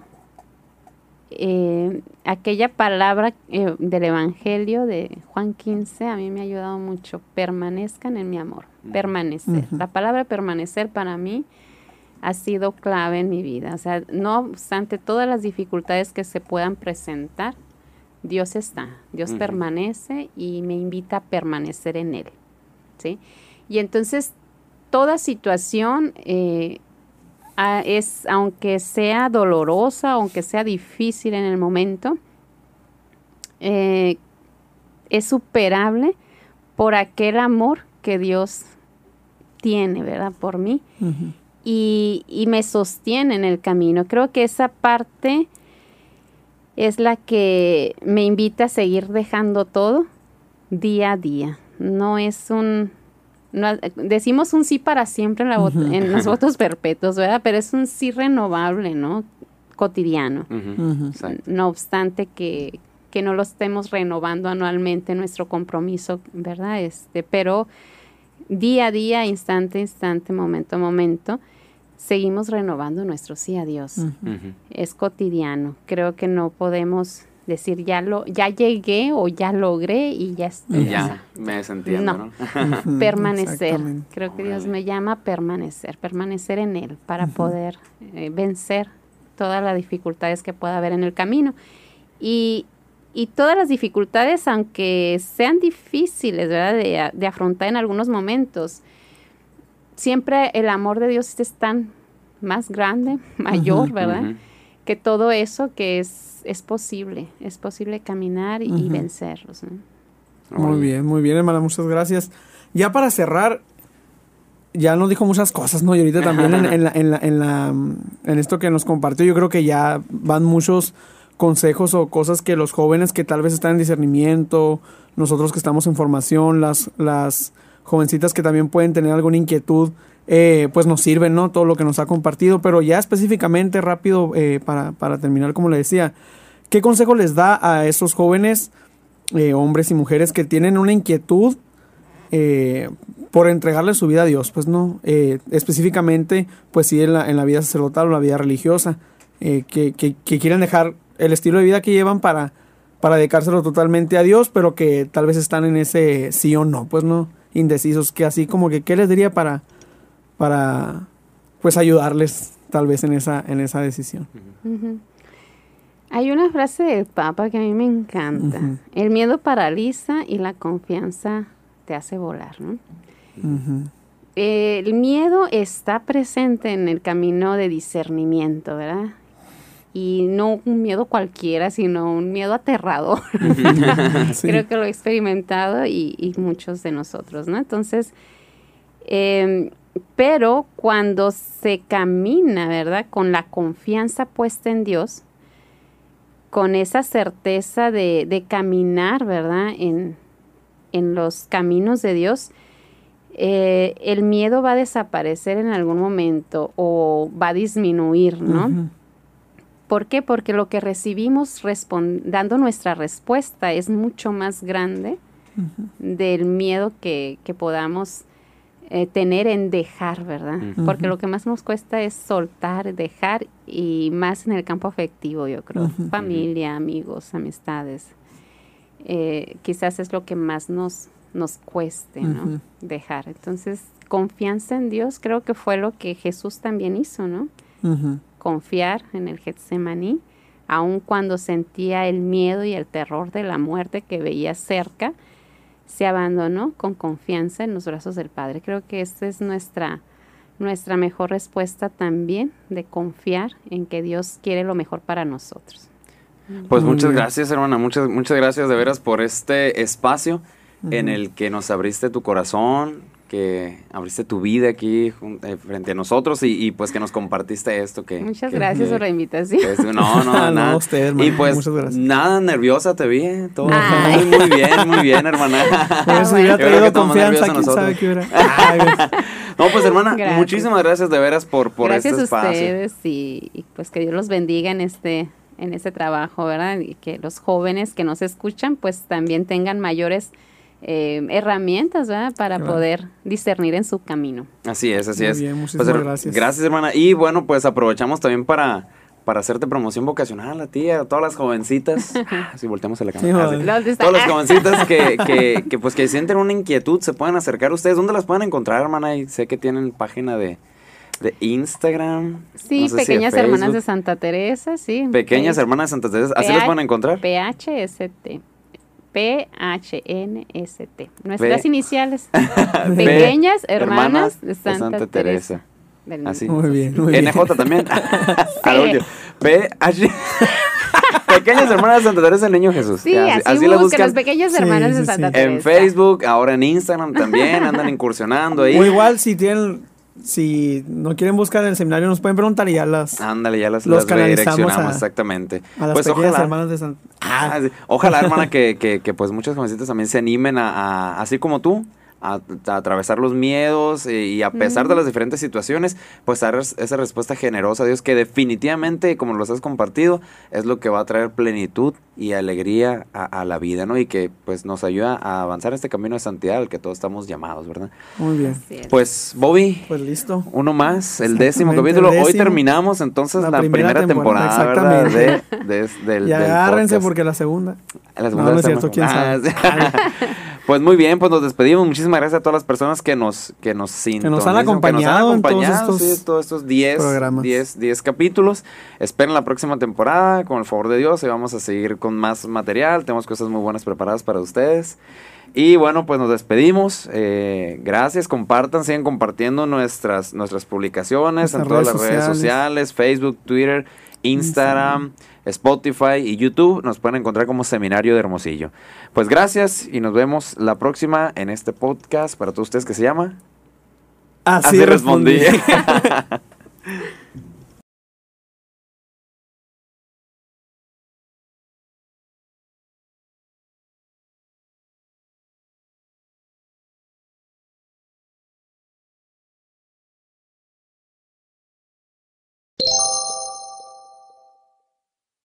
eh, aquella palabra eh, del Evangelio de Juan 15 a mí me ha ayudado mucho, permanezcan en mi amor, permanecer. La palabra permanecer para mí ha sido clave en mi vida. O sea, no obstante todas las dificultades que se puedan presentar, Dios está, Dios permanece y me invita a permanecer en Él. ¿sí? Y entonces, toda situación eh, es, aunque sea dolorosa, aunque sea difícil en el momento, eh, es superable por aquel amor que Dios tiene, ¿verdad? Por mí. y, y, me sostiene en el camino. Creo que esa parte es la que me invita a seguir dejando todo día a día. No es un... decimos un sí para siempre en, los votos perpetuos, ¿verdad? Pero es un sí renovable, ¿no? Cotidiano. No obstante que, que no lo estemos renovando anualmente nuestro compromiso, ¿verdad? Este, pero día a día, instante a instante, momento a momento, seguimos renovando nuestro sí a Dios. Es cotidiano. Creo que no podemos decir ya lo ya llegué o ya logré y ya estoy. Ya me desentiendo, ¿no? (laughs) permanecer. Creo que Dios me llama a permanecer, permanecer en Él para poder eh, vencer todas las dificultades que pueda haber en el camino. Y, y todas las dificultades, aunque sean difíciles, ¿verdad? De, de afrontar en algunos momentos, siempre el amor de Dios es tan más grande, (laughs) mayor, ¿verdad? Que todo eso que es, es posible, es posible caminar y, vencerlos. Muy bien, muy bien, hermana, muchas gracias. Ya para cerrar, ya nos dijo muchas cosas, ¿no? Y ahorita también en, la, en, la, en, la, en esto que nos compartió, yo creo que ya van muchos consejos o cosas que los jóvenes que tal vez están en discernimiento, nosotros que estamos en formación, las, las jovencitas que también pueden tener alguna inquietud, eh, pues nos sirven, ¿no? Todo lo que nos ha compartido, pero ya específicamente, rápido, eh, para, para, terminar, como le decía, ¿qué consejo les da a esos jóvenes, eh, hombres y mujeres, que tienen una inquietud por entregarle su vida a Dios? Pues no, específicamente, pues sí, en la, en la vida sacerdotal o la vida religiosa, que, que, que quieren dejar el estilo de vida que llevan para, para dedicárselo totalmente a Dios, pero que tal vez están en ese sí o no, pues no indecisos, que así como que, ¿qué les diría para, para pues ayudarles tal vez en esa, en esa decisión? Hay una frase del Papa que a mí me encanta. El miedo paraliza y la confianza te hace volar, ¿no? El miedo está presente en el camino de discernimiento, ¿verdad? Y no un miedo cualquiera, sino un miedo aterrador. (laughs) Creo que lo he experimentado y, muchos de nosotros, ¿no? Entonces, em, pero cuando se camina, ¿verdad? Con la confianza puesta en Dios, con esa certeza de, caminar, ¿verdad? En, los caminos de Dios, eh, el miedo va a desaparecer en algún momento o va a disminuir, ¿no? ¿Por qué? Porque lo que recibimos dando nuestra respuesta es mucho más grande del miedo que, podamos eh, tener en dejar, ¿verdad? Porque lo que más nos cuesta es soltar, dejar y más en el campo afectivo, yo creo. Familia, amigos, amistades. Eh, quizás es lo que más nos, nos cueste, ¿no? Dejar. Entonces, confianza en Dios creo que fue lo que Jesús también hizo, ¿no? Confiar en el Getsemaní, aun cuando sentía el miedo y el terror de la muerte que veía cerca, se abandonó con confianza en los brazos del Padre. Creo que esta es nuestra, nuestra mejor respuesta también, de confiar en que Dios quiere lo mejor para nosotros. Pues muchas gracias, hermana, muchas, muchas gracias de veras por este espacio en el que nos abriste tu corazón, que abriste tu vida aquí eh, frente a nosotros y, pues que nos compartiste esto que... Muchas gracias por la invitación. no, no, (laughs) nada. ustedes, y pues nada nerviosa te vi, ¿eh? todo muy, muy bien, muy bien, hermana. (laughs) Eso hubiera traído confianza, quién sabe qué hubiera. (laughs) no, pues hermana, muchísimas gracias de veras por, por este espacio. Gracias a ustedes y, y pues que Dios los bendiga en este en este trabajo, ¿verdad? Y que los jóvenes que nos escuchan pues también tengan mayores eh, herramientas para poder discernir en su camino. Así es, así es. Bien, muchísimas pues, gracias. Gracias, hermana. Y bueno, pues aprovechamos también para para hacerte promoción vocacional a ti, a todas las jovencitas. (laughs) si volteamos a la cámara. todas las jovencitas que, (laughs) que, que, pues que sienten una inquietud, se pueden acercar a ustedes. ¿Dónde las pueden encontrar, hermana? Y sé que tienen página de, de Instagram. Sí, no sé si de Pequeñas Hermanas de. Santa Teresa, sí. Pequeñas Facebook. Hermanas de Santa Teresa. ¿Así las pueden encontrar? PHST. PHNST. Nuestras P- iniciales. (laughs) Pequeñas Hermanas de Santa, Santa Teresa. Teresa. Del- Así. Muy bien, muy bien. NJ también. (laughs) (laughs) Lo último. PH. Pequeñas Hermanas de Santa Teresa del Niño Jesús. Sí, Ya, así, la busquen, las pequeñas hermanas sí, de Santa sí. Teresa. En Facebook, ahora en Instagram también, andan incursionando ahí. O igual si tienen, si no quieren buscar en el seminario, nos pueden preguntar y ya las, Ándale, ya las, Los las a- exactamente. a las pues ojalá, hermanas de San... Ah, sí. Ojalá, hermana, que, que, que, pues muchas jovencitas también se animen a, a- así como tú, a, a atravesar los miedos eh, y a pesar de las diferentes situaciones, pues dar esa respuesta generosa a Dios que definitivamente, como los has compartido, es lo que va a traer plenitud y alegría a, a la vida, ¿no? Y que pues nos ayuda a avanzar este camino de santidad al que todos estamos llamados, ¿verdad? Muy bien. Pues, Bobby, Pues listo. uno más, el décimo capítulo. Hoy terminamos entonces la, La primera, primera temporada, temporada, ¿verdad? De, exactamente. de- del, Y agárrense porque la segunda. La No, segunda no es cierto, quién Ah, sabe. sí. (laughs) pues muy bien, pues nos despedimos. Muchísimas gracias a todas las personas que nos que nos sintonizan, acompañado en todos acompañado, estos sí, todos estos 10 programas. 10 10 capítulos. Esperen la próxima temporada con el favor de Dios y vamos a seguir con más material. Tenemos cosas muy buenas preparadas para ustedes. Y bueno, pues nos despedimos. Eh, gracias, compartan, sigan compartiendo nuestras, nuestras publicaciones en todas redes las redes sociales. sociales, Facebook, Twitter, Instagram, Spotify y YouTube. Nos pueden encontrar como Seminario de Hermosillo. Pues gracias y nos vemos la próxima en este podcast para todos ustedes que se llama Así, Así respondí. respondí. (laughs)